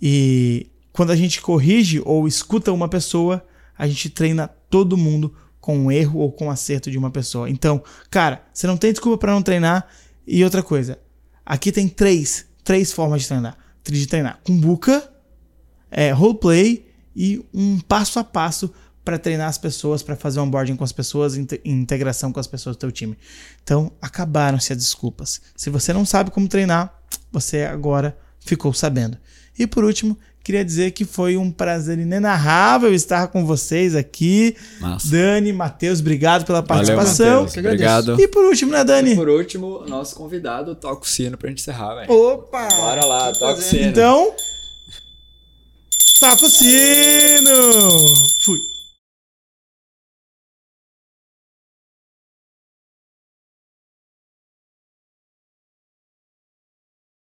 E quando a gente corrige ou escuta uma pessoa, a gente treina todo mundo com o erro ou com o acerto de uma pessoa. Então, cara, você não tem desculpa para não treinar. E outra coisa, aqui tem três, três formas de treinar. De treinar com buca, é, roleplay e um passo a passo para treinar as pessoas, para fazer onboarding com as pessoas, inte- integração com as pessoas do teu time. Então, acabaram-se as desculpas. Se você não sabe como treinar, você agora ficou sabendo. E por último, queria dizer que foi um prazer inenarrável estar com vocês aqui.
Massa.
Dani, Matheus, obrigado pela
Valeu,
participação.
Agradeço.
Obrigado.
e por último, né, Dani?
E por último, nosso convidado toca o sino pra gente encerrar, velho.
Opa!
Bora lá, toca o sino.
Então, toca o sino! Fui.